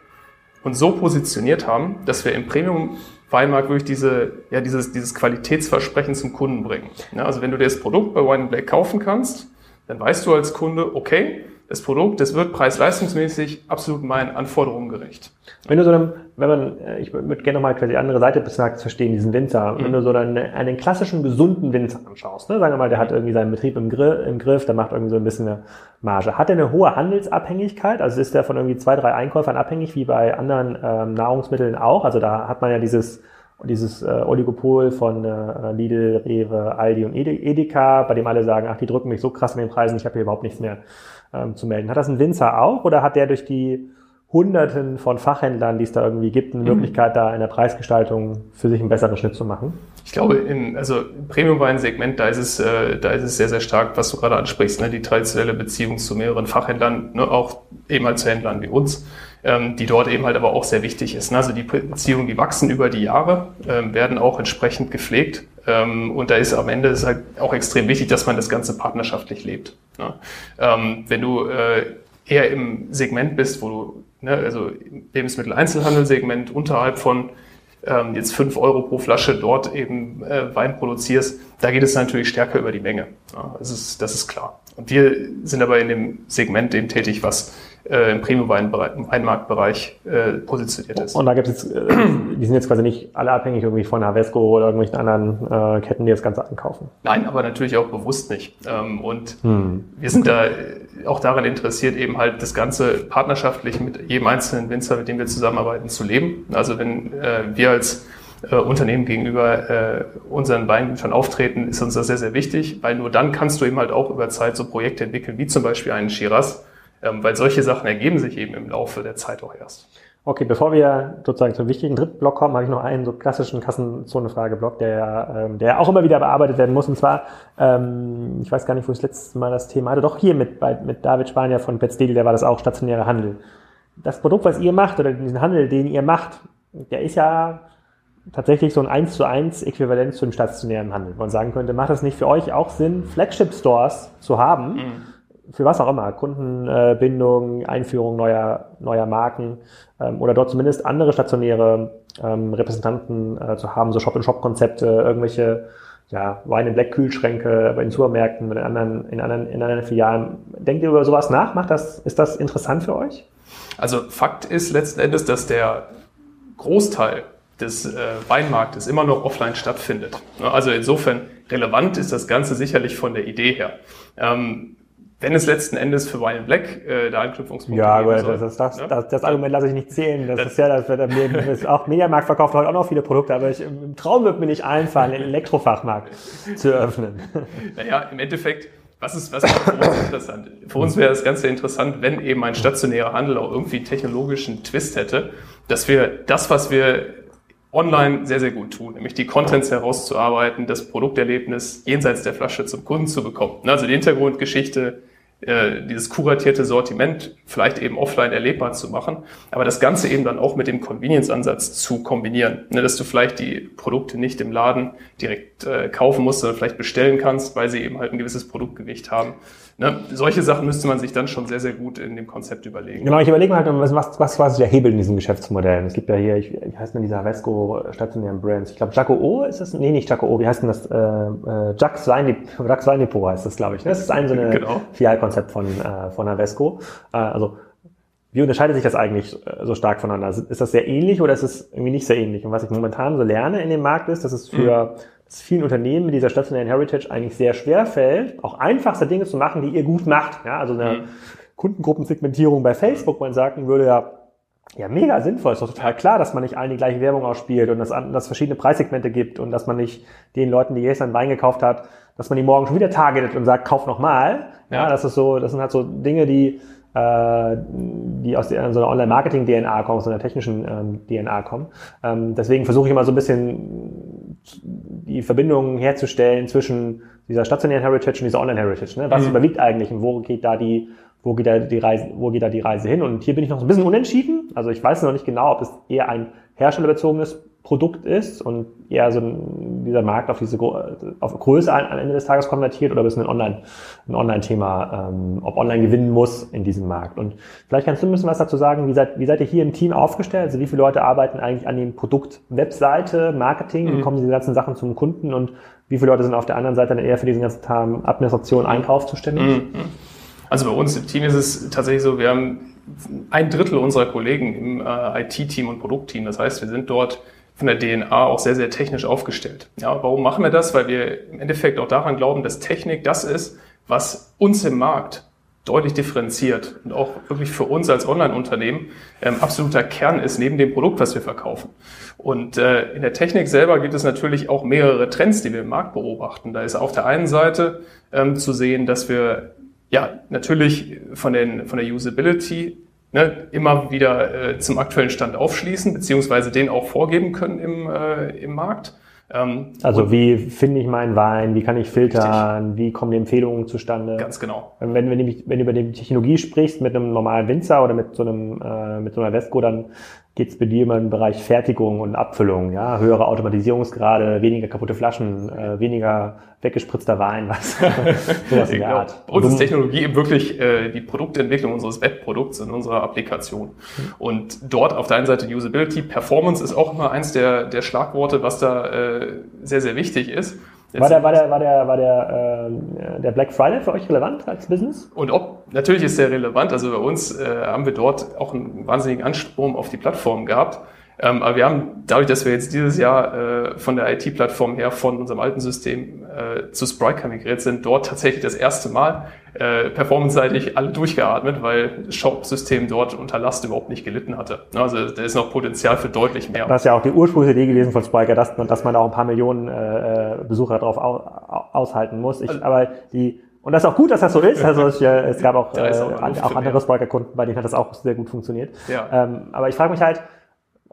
uns so positioniert haben, dass wir im Premium Weinmarkt wirklich diese, ja, dieses, dieses Qualitätsversprechen zum Kunden bringen. Ja, also wenn du dir das Produkt bei Wine Black kaufen kannst, dann weißt du als Kunde, okay, das Produkt, das wird preis-leistungsmäßig absolut meinen Anforderungen gerecht. Wenn du so einem, wenn man, äh, ich würde gerne nochmal quasi die andere Seite des Marktes verstehen, diesen Winzer, mhm. wenn du so einen, einen klassischen, gesunden Winzer anschaust, ne, sagen wir mal, der hat irgendwie seinen Betrieb im, Griff, im Griff, der macht irgendwie so ein bisschen eine Marge. Hat er eine hohe Handelsabhängigkeit? Also ist der von irgendwie zwei, drei Einkäufern abhängig, wie bei anderen ähm, Nahrungsmitteln auch? Also da hat man ja dieses, dieses äh, Oligopol von äh, Lidl, Rewe, Aldi und Edeka, bei dem alle sagen, ach, die drücken mich so krass in den Preisen, ich habe hier überhaupt nichts mehr ähm, zu melden. Hat das ein Winzer auch oder hat der durch die Hunderten von Fachhändlern, die es da irgendwie gibt, eine mhm. Möglichkeit, da in der Preisgestaltung für sich einen besseren Schnitt zu machen? Ich glaube, in, also im Premium-Wein-Segment, da ist es, äh, da ist es sehr, sehr stark, was du gerade ansprichst, ne? die traditionelle Beziehung zu mehreren Fachhändlern, ne? auch eben zu Händlern wie uns, die dort eben halt aber auch sehr wichtig ist. Ne? Also die Beziehungen, die wachsen über die Jahre, ähm, werden auch entsprechend gepflegt. Ähm, und da ist am Ende ist halt auch extrem wichtig, dass man das Ganze partnerschaftlich lebt. Ne? Ähm, wenn du äh, eher im Segment bist, wo du, ne, also Lebensmittel-Einzelhandel-Segment unterhalb von ähm, jetzt fünf Euro pro Flasche dort eben äh, Wein produzierst, da geht es natürlich stärker über die Menge. Das, ist, das ist klar. Und wir sind aber in dem Segment eben tätig, was äh, im Premium-Weinmarktbereich äh, positioniert ist. Und da gibt es jetzt, äh, die sind jetzt quasi nicht alle abhängig irgendwie von Havesco oder irgendwelchen anderen äh, Ketten, die das Ganze ankaufen. Nein, aber natürlich auch bewusst nicht. Ähm, und hm. wir sind da auch daran interessiert, eben halt das Ganze partnerschaftlich mit jedem einzelnen Winzer, mit dem wir zusammenarbeiten, zu leben. Also wenn äh, wir als äh, Unternehmen gegenüber äh, unseren Weingütern auftreten, ist uns das sehr, sehr wichtig, weil nur dann kannst du eben halt auch über Zeit so Projekte entwickeln, wie zum Beispiel einen Shiraz, weil solche Sachen ergeben sich eben im Laufe der Zeit auch erst. Okay, bevor wir sozusagen zum wichtigen dritten Block kommen, habe ich noch einen so klassischen Kassenzone-Frageblock, der, ähm, der auch immer wieder bearbeitet werden muss. Und zwar, ähm, ich weiß gar nicht, wo ich das letzte Mal das Thema hatte, doch hier mit, bei, mit David Spanier von Petstedel, der war das auch, stationärer Handel. Das Produkt, was ihr macht, oder diesen Handel, den ihr macht, der ist ja tatsächlich so ein 1 zu 1 Äquivalent zu dem stationären Handel. Man sagen könnte, macht es nicht für euch auch Sinn, Flagship-Stores zu haben? Mhm für was auch immer, Kundenbindung, Einführung neuer, neuer Marken ähm, oder dort zumindest andere stationäre ähm, Repräsentanten äh, zu haben, so Shop-in-Shop-Konzepte, irgendwelche ja, Wein- in Black-Kühlschränke in Supermärkten, in anderen, in anderen, in anderen Filialen. Denkt ihr über sowas nach? Macht das, ist das interessant für euch? Also Fakt ist letzten Endes, dass der Großteil des äh, Weinmarktes immer noch offline stattfindet. Also insofern relevant ist das Ganze sicherlich von der Idee her. Ähm, wenn es letzten Endes für Wine Black äh, der Anknüpfungspunkt Ja, aber das, das, das, ne? das, das Argument lasse ich nicht zählen. Das, das ist ja, das wird mir, auch Mediamarkt verkauft heute auch noch viele Produkte, aber ich, im Traum wird mir nicht einfallen, einen Elektrofachmarkt zu eröffnen. Naja, im Endeffekt, was ist, was ist für uns interessant? Für uns wäre das Ganze interessant, wenn eben ein stationärer Handel auch irgendwie technologischen Twist hätte, dass wir das, was wir online sehr, sehr gut tun, nämlich die Contents herauszuarbeiten, das Produkterlebnis jenseits der Flasche zum Kunden zu bekommen. Also die Hintergrundgeschichte, äh, dieses kuratierte Sortiment vielleicht eben offline erlebbar zu machen, aber das Ganze eben dann auch mit dem Convenience-Ansatz zu kombinieren, ne, dass du vielleicht die Produkte nicht im Laden direkt äh, kaufen musst, sondern vielleicht bestellen kannst, weil sie eben halt ein gewisses Produktgewicht haben. Ne? Solche Sachen müsste man sich dann schon sehr, sehr gut in dem Konzept überlegen. Genau, ich überlege mal halt, was, was, was quasi der Hebel in diesen Geschäftsmodellen? Es gibt ja hier, ich, wie heißt denn dieser Vesco stationären Brands? Ich glaube, Jaco O ist das? Nee, nicht Jaco O, wie heißt denn das? Äh, äh, Jacques Weindepot heißt das, glaube ich. Ne? Das ist ein so ein genau. Filialkonzept von, äh, von der Vesco. Äh, also wie unterscheidet sich das eigentlich äh, so stark voneinander? Ist das sehr ähnlich oder ist es irgendwie nicht sehr ähnlich? Und was ich momentan so lerne in dem Markt ist, dass es für dass vielen Unternehmen mit dieser stationären Heritage eigentlich sehr schwer fällt, auch einfachste Dinge zu machen, die ihr gut macht. Ja, also eine mhm. Kundengruppensegmentierung bei Facebook, man sagen würde ja, ja, mega sinnvoll. Ist doch total klar, dass man nicht allen die gleiche Werbung ausspielt und dass es verschiedene Preissegmente gibt und dass man nicht den Leuten, die gestern Wein gekauft hat, dass man die morgen schon wieder targetet und sagt, kauf nochmal. Ja. ja, das ist so, das sind halt so Dinge, die, äh, die aus der, so einer Online-Marketing-DNA kommen, aus einer technischen ähm, DNA kommen. Ähm, deswegen versuche ich immer so ein bisschen die Verbindung herzustellen zwischen dieser stationären Heritage und dieser Online-Heritage. Ne? Was mhm. überwiegt eigentlich und wo geht da die, wo geht da die Reise, wo geht da die Reise hin? Und hier bin ich noch so ein bisschen unentschieden. Also ich weiß noch nicht genau, ob es eher ein herstellerbezogenes Produkt ist und eher so dieser Markt auf diese auf Größe am Ende des Tages konvertiert oder ist ein Online ein Online-Thema, ähm, ob Online gewinnen muss in diesem Markt. Und vielleicht kannst du ein bisschen was dazu sagen, wie seid, wie seid ihr hier im Team aufgestellt? Also wie viele Leute arbeiten eigentlich an dem Produkt Webseite, Marketing, wie mhm. kommen diese ganzen Sachen zum Kunden und wie viele Leute sind auf der anderen Seite dann eher für diesen ganzen Tag Administration, Einkauf zuständig? Mhm. Also bei uns im Team ist es tatsächlich so, wir haben ein Drittel unserer Kollegen im äh, IT-Team und Produktteam. Das heißt, wir sind dort von der DNA auch sehr, sehr technisch aufgestellt. Ja, warum machen wir das? Weil wir im Endeffekt auch daran glauben, dass Technik das ist, was uns im Markt deutlich differenziert und auch wirklich für uns als Online-Unternehmen ähm, absoluter Kern ist neben dem Produkt, was wir verkaufen. Und äh, in der Technik selber gibt es natürlich auch mehrere Trends, die wir im Markt beobachten. Da ist auf der einen Seite ähm, zu sehen, dass wir ja natürlich von, den, von der Usability ne, immer wieder äh, zum aktuellen Stand aufschließen, beziehungsweise den auch vorgeben können im, äh, im Markt. Ähm, also wie finde ich meinen Wein, wie kann ich filtern, richtig. wie kommen die Empfehlungen zustande? Ganz genau. Wenn, wenn, wenn du über die Technologie sprichst mit einem normalen Winzer oder mit so einem äh, mit so einer Vesco, dann geht es bei dir immer im Bereich Fertigung und Abfüllung, ja, höhere Automatisierungsgrade, weniger kaputte Flaschen, äh, weniger weggespritzter Wein, was sowas in der genau. Art. Bei uns ist Technologie eben wirklich äh, die Produktentwicklung unseres Webprodukts in unserer Applikation. Und dort auf der einen Seite Usability, Performance ist auch immer eins der, der Schlagworte, was da äh, sehr, sehr wichtig ist. War der, war der, war der, war der, äh, der Black Friday für euch relevant als Business? Und ob, natürlich ist der relevant. Also bei uns äh, haben wir dort auch einen wahnsinnigen Anstrom auf die Plattform gehabt. Ähm, aber wir haben, dadurch, dass wir jetzt dieses Jahr äh, von der IT-Plattform her von unserem alten System äh, zu Spryker migriert sind, dort tatsächlich das erste Mal äh, performance-seitig alle durchgeatmet, weil das Shop-System dort unter Last überhaupt nicht gelitten hatte. Also da ist noch Potenzial für deutlich mehr. Das ist ja auch die Ursprungsidee gewesen von Spryker, dass, dass man auch ein paar Millionen äh, äh Besucher darauf aushalten muss. Ich, also, aber die und das ist auch gut, dass das so ist. Also ich, äh, es gab auch, äh, auch, auch andere Spriker-Kunden, bei denen hat das auch sehr gut funktioniert. Ja. Ähm, aber ich frage mich halt,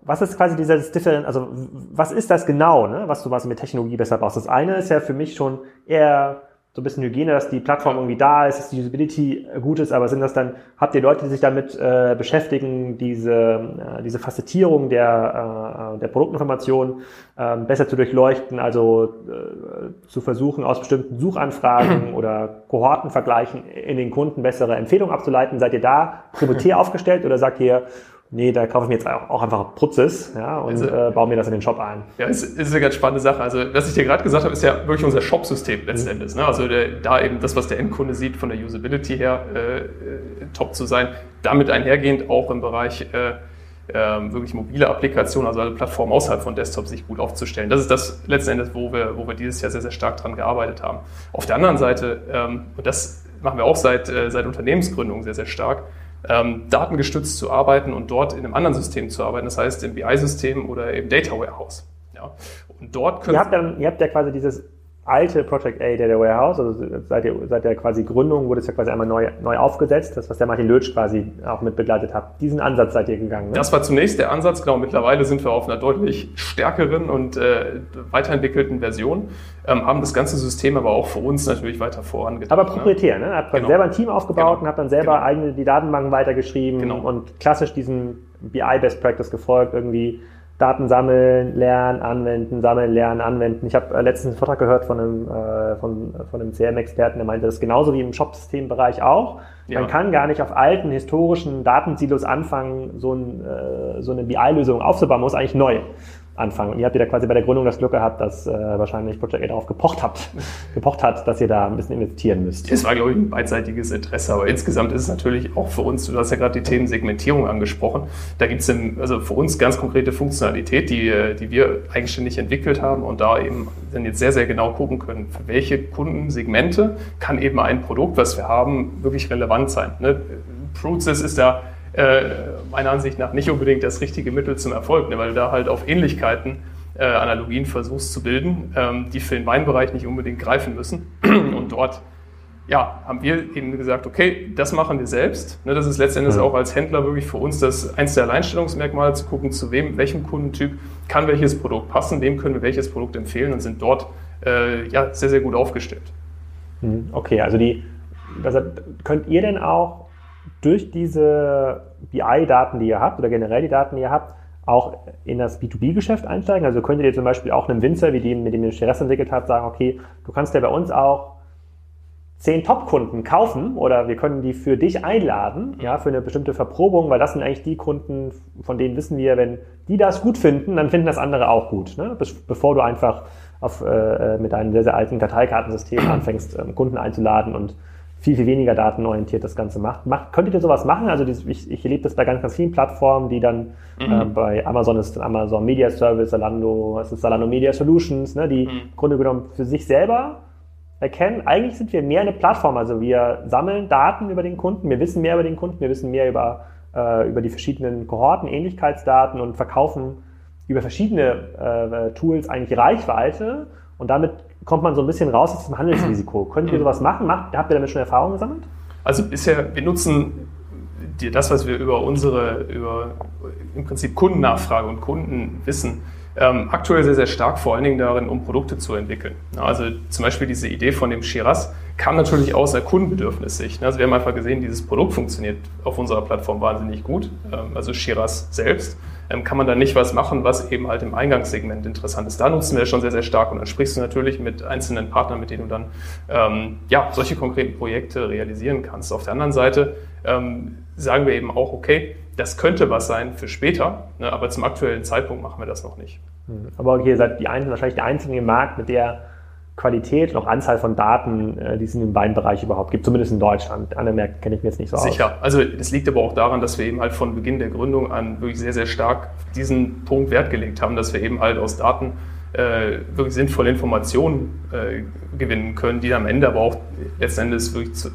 was ist quasi dieses Different, also was ist das genau, ne, was du was mit Technologie besser brauchst? Das eine ist ja für mich schon eher so ein bisschen Hygiene, dass die Plattform irgendwie da ist, dass die Usability gut ist, aber sind das dann, habt ihr Leute, die sich damit äh, beschäftigen, diese, äh, diese Facettierung der, äh, der Produktinformation äh, besser zu durchleuchten, also äh, zu versuchen, aus bestimmten Suchanfragen oder Kohortenvergleichen in den Kunden bessere Empfehlungen abzuleiten? Seid ihr da prioritär aufgestellt oder sagt ihr, nee, da kaufe ich mir jetzt auch einfach Putzes ja, und also, äh, baue mir das in den Shop ein. Ja, es ist eine ganz spannende Sache. Also was ich dir gerade gesagt habe, ist ja wirklich unser Shop-System letztendlich. Mhm. Ne? Also der, da eben das, was der Endkunde sieht, von der Usability her äh, äh top zu sein. Damit einhergehend auch im Bereich äh, äh, wirklich mobile Applikationen, also eine Plattform außerhalb von Desktop sich gut aufzustellen. Das ist das letzten Endes, wo wir, wo wir dieses Jahr sehr, sehr stark dran gearbeitet haben. Auf der anderen Seite, ähm, und das machen wir auch seit, äh, seit Unternehmensgründung sehr, sehr stark, ähm, datengestützt zu arbeiten und dort in einem anderen System zu arbeiten, das heißt im BI-System oder im Data Warehouse. Ja. Und dort können ihr habt, dann, ihr habt ja quasi dieses alte Project A Data Warehouse, also seit der, seit der quasi Gründung wurde es ja quasi einmal neu, neu aufgesetzt, das was der Martin Lötsch quasi auch mit begleitet hat. Diesen Ansatz seid ihr gegangen. Ne? Das war zunächst der Ansatz, genau. Mittlerweile sind wir auf einer deutlich stärkeren und äh, weiterentwickelten Version, ähm, haben das ganze System aber auch für uns natürlich weiter vorangetrieben. Aber proprietär, ne? Habt genau. selber ein Team aufgebaut genau. und habt dann selber genau. eigene die Datenbanken weitergeschrieben genau. und klassisch diesen BI Best Practice gefolgt, irgendwie Daten sammeln, lernen, anwenden, sammeln, lernen, anwenden. Ich habe äh, letztens einen Vortrag gehört von einem, äh, von, von einem CRM-Experten, der meinte, das ist genauso wie im Shop-System-Bereich auch. Man kann gar nicht auf alten historischen Datensilos anfangen, so, ein, äh, so eine BI-Lösung aufzubauen, man muss eigentlich neu anfangen. Und ihr habt ja quasi bei der Gründung das Glück gehabt, dass äh, wahrscheinlich Project A darauf gepocht habt, gepocht hat, dass ihr da ein bisschen investieren müsst. Es war, glaube ich, ein beidseitiges Interesse, aber insgesamt ist es natürlich auch für uns, du hast ja gerade die Themen Segmentierung angesprochen, da gibt es also für uns ganz konkrete Funktionalität, die, die wir eigenständig entwickelt haben und da eben dann jetzt sehr, sehr genau gucken können, für welche Kundensegmente kann eben ein Produkt, was wir haben, wirklich relevant sein. Ne? Process ist da äh, meiner Ansicht nach nicht unbedingt das richtige Mittel zum Erfolg, ne, weil du da halt auf Ähnlichkeiten, äh, Analogien versuchst zu bilden, ähm, die für den Weinbereich nicht unbedingt greifen müssen. Und dort ja, haben wir eben gesagt, okay, das machen wir selbst. Ne, das ist letztendlich mhm. auch als Händler wirklich für uns das eins der Alleinstellungsmerkmale, zu gucken, zu wem, welchem Kundentyp kann welches Produkt passen, wem können wir welches Produkt empfehlen und sind dort äh, ja, sehr, sehr gut aufgestellt. Mhm. Okay, also die, also könnt ihr denn auch durch diese BI-Daten, die ihr habt, oder generell die Daten, die ihr habt, auch in das B2B-Geschäft einsteigen? Also könntet ihr zum Beispiel auch einem Winzer, wie dem, mit dem ihr Stress entwickelt habt, sagen, okay, du kannst ja bei uns auch zehn Top-Kunden kaufen oder wir können die für dich einladen, ja, für eine bestimmte Verprobung, weil das sind eigentlich die Kunden, von denen wissen wir, wenn die das gut finden, dann finden das andere auch gut. Ne? bevor du einfach auf, äh, mit einem sehr, sehr alten Karteikartensystem anfängst, ähm, Kunden einzuladen und viel, viel weniger datenorientiert das Ganze macht. macht könntet ihr sowas machen? Also ich, ich erlebe das bei ganz, ganz vielen Plattformen, die dann mhm. äh, bei Amazon ist Amazon Media Service, Salando, es ist Salando Media Solutions, ne, die mhm. im Grunde genommen für sich selber erkennen, eigentlich sind wir mehr eine Plattform. Also wir sammeln Daten über den Kunden, wir wissen mehr über den Kunden, wir wissen mehr über, äh, über die verschiedenen Kohorten, Ähnlichkeitsdaten und verkaufen über verschiedene äh, Tools eigentlich Reichweite und damit kommt man so ein bisschen raus aus dem Handelsrisiko. Könnt ihr sowas machen? Macht, habt ihr damit schon Erfahrungen gesammelt? Also bisher, wir nutzen das, was wir über unsere, über im Prinzip Kundennachfrage und Kundenwissen ähm, aktuell sehr, sehr stark vor allen Dingen darin, um Produkte zu entwickeln. Also zum Beispiel diese Idee von dem Shiraz kam natürlich aus der Kundenbedürfnissicht. Also wir haben einfach gesehen, dieses Produkt funktioniert auf unserer Plattform wahnsinnig gut. Ähm, also Shiraz selbst kann man da nicht was machen, was eben halt im Eingangssegment interessant ist. Da nutzen wir schon sehr, sehr stark und dann sprichst du natürlich mit einzelnen Partnern, mit denen du dann ähm, ja, solche konkreten Projekte realisieren kannst. Auf der anderen Seite ähm, sagen wir eben auch, okay, das könnte was sein für später, ne, aber zum aktuellen Zeitpunkt machen wir das noch nicht. Hm. Aber okay, ihr seid die ein, wahrscheinlich der einzige Markt, mit der Qualität und auch Anzahl von Daten, äh, die es in dem Weinbereich überhaupt gibt, zumindest in Deutschland. Andere Märkte kenne ich mir jetzt nicht so aus. Sicher. Also es liegt aber auch daran, dass wir eben halt von Beginn der Gründung an wirklich sehr, sehr stark diesen Punkt Wert gelegt haben, dass wir eben halt aus Daten äh, wirklich sinnvolle Informationen äh, gewinnen können, die am Ende aber auch letzten Endes wirklich zu,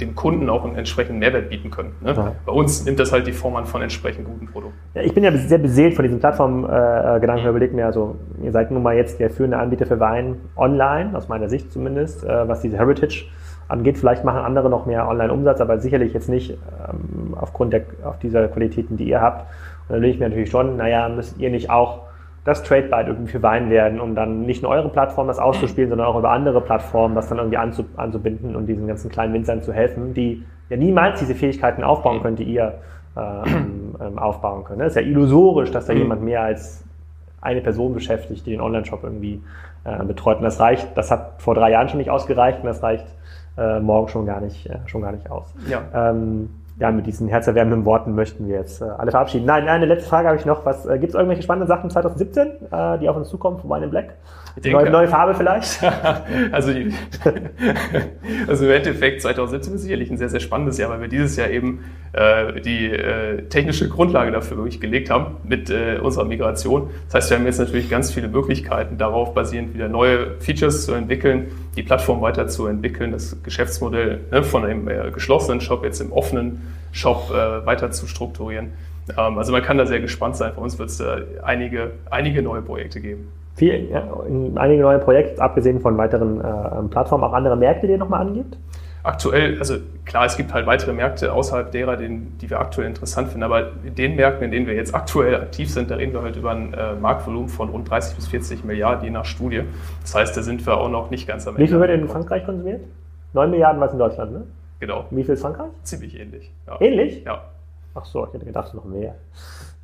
dem Kunden auch einen entsprechenden Mehrwert bieten können. Ne? Ja. Bei uns nimmt das halt die Form an von entsprechend guten Produkten. Ja, ich bin ja sehr beseelt von diesem Plattformgedanken. Äh, überlegt mir, also ihr seid nun mal jetzt der führende Anbieter für Wein online, aus meiner Sicht zumindest, äh, was diese Heritage angeht. Vielleicht machen andere noch mehr Online-Umsatz, aber sicherlich jetzt nicht ähm, aufgrund der, auf dieser Qualitäten, die ihr habt. Und dann überlege ich mir natürlich schon, naja, müsst ihr nicht auch das Tradebyte irgendwie für Wein werden, um dann nicht nur eure Plattform das auszuspielen, sondern auch über andere Plattformen das dann irgendwie anzubinden und diesen ganzen kleinen Winzern zu helfen, die ja niemals diese Fähigkeiten aufbauen können, die ihr äh, ähm, aufbauen könnt. Es ist ja illusorisch, dass da mhm. jemand mehr als eine Person beschäftigt, die den Online-Shop irgendwie äh, betreut. Und das reicht, das hat vor drei Jahren schon nicht ausgereicht und das reicht äh, morgen schon gar nicht, äh, schon gar nicht aus. Ja. Ähm, ja, mit diesen herzerwärmenden Worten möchten wir jetzt äh, alle verabschieden. Nein, eine letzte Frage habe ich noch. Was äh, gibt es irgendwelche spannenden Sachen 2017, äh, die auf uns zukommen von Wine Black? Denke, neue, neue, Farbe vielleicht? also, also im Endeffekt 2017 ist sicherlich ein sehr, sehr spannendes Jahr, weil wir dieses Jahr eben äh, die äh, technische Grundlage dafür wirklich gelegt haben mit äh, unserer Migration. Das heißt, wir haben jetzt natürlich ganz viele Möglichkeiten, darauf basierend wieder neue Features zu entwickeln, die Plattform weiterzuentwickeln, das Geschäftsmodell ne, von einem äh, geschlossenen Shop jetzt im offenen Shop äh, weiter zu strukturieren. Ähm, also man kann da sehr gespannt sein. Für uns wird es äh, einige, einige neue Projekte geben viel, ja, einige neue Projekte, abgesehen von weiteren äh, Plattformen, auch andere Märkte, die ihr nochmal angibt? Aktuell, also klar, es gibt halt weitere Märkte außerhalb derer, den, die wir aktuell interessant finden, aber in den Märkten, in denen wir jetzt aktuell aktiv sind, da reden wir halt über ein äh, Marktvolumen von rund 30 bis 40 Milliarden, je nach Studie. Das heißt, da sind wir auch noch nicht ganz am Ende. Wie viel wird in Frankreich konsumiert? 9 Milliarden was in Deutschland, ne? Genau. Wie viel ist Frankreich? Ziemlich ähnlich. Ja. Ähnlich? Ja. Ach so, ich hätte gedacht, noch mehr.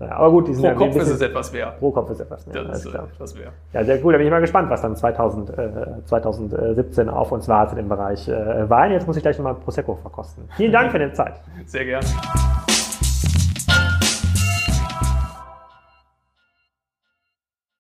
Ja, aber gut, die sind pro ja Kopf ist es etwas mehr. Pro Kopf ist etwas mehr. Das ist etwas mehr. Ja, sehr cool. Da bin ich mal gespannt, was dann 2000, äh, 2017 auf uns wartet im Bereich äh, Wein. Jetzt muss ich gleich nochmal Prosecco verkosten. Vielen Dank für deine Zeit. Sehr gerne.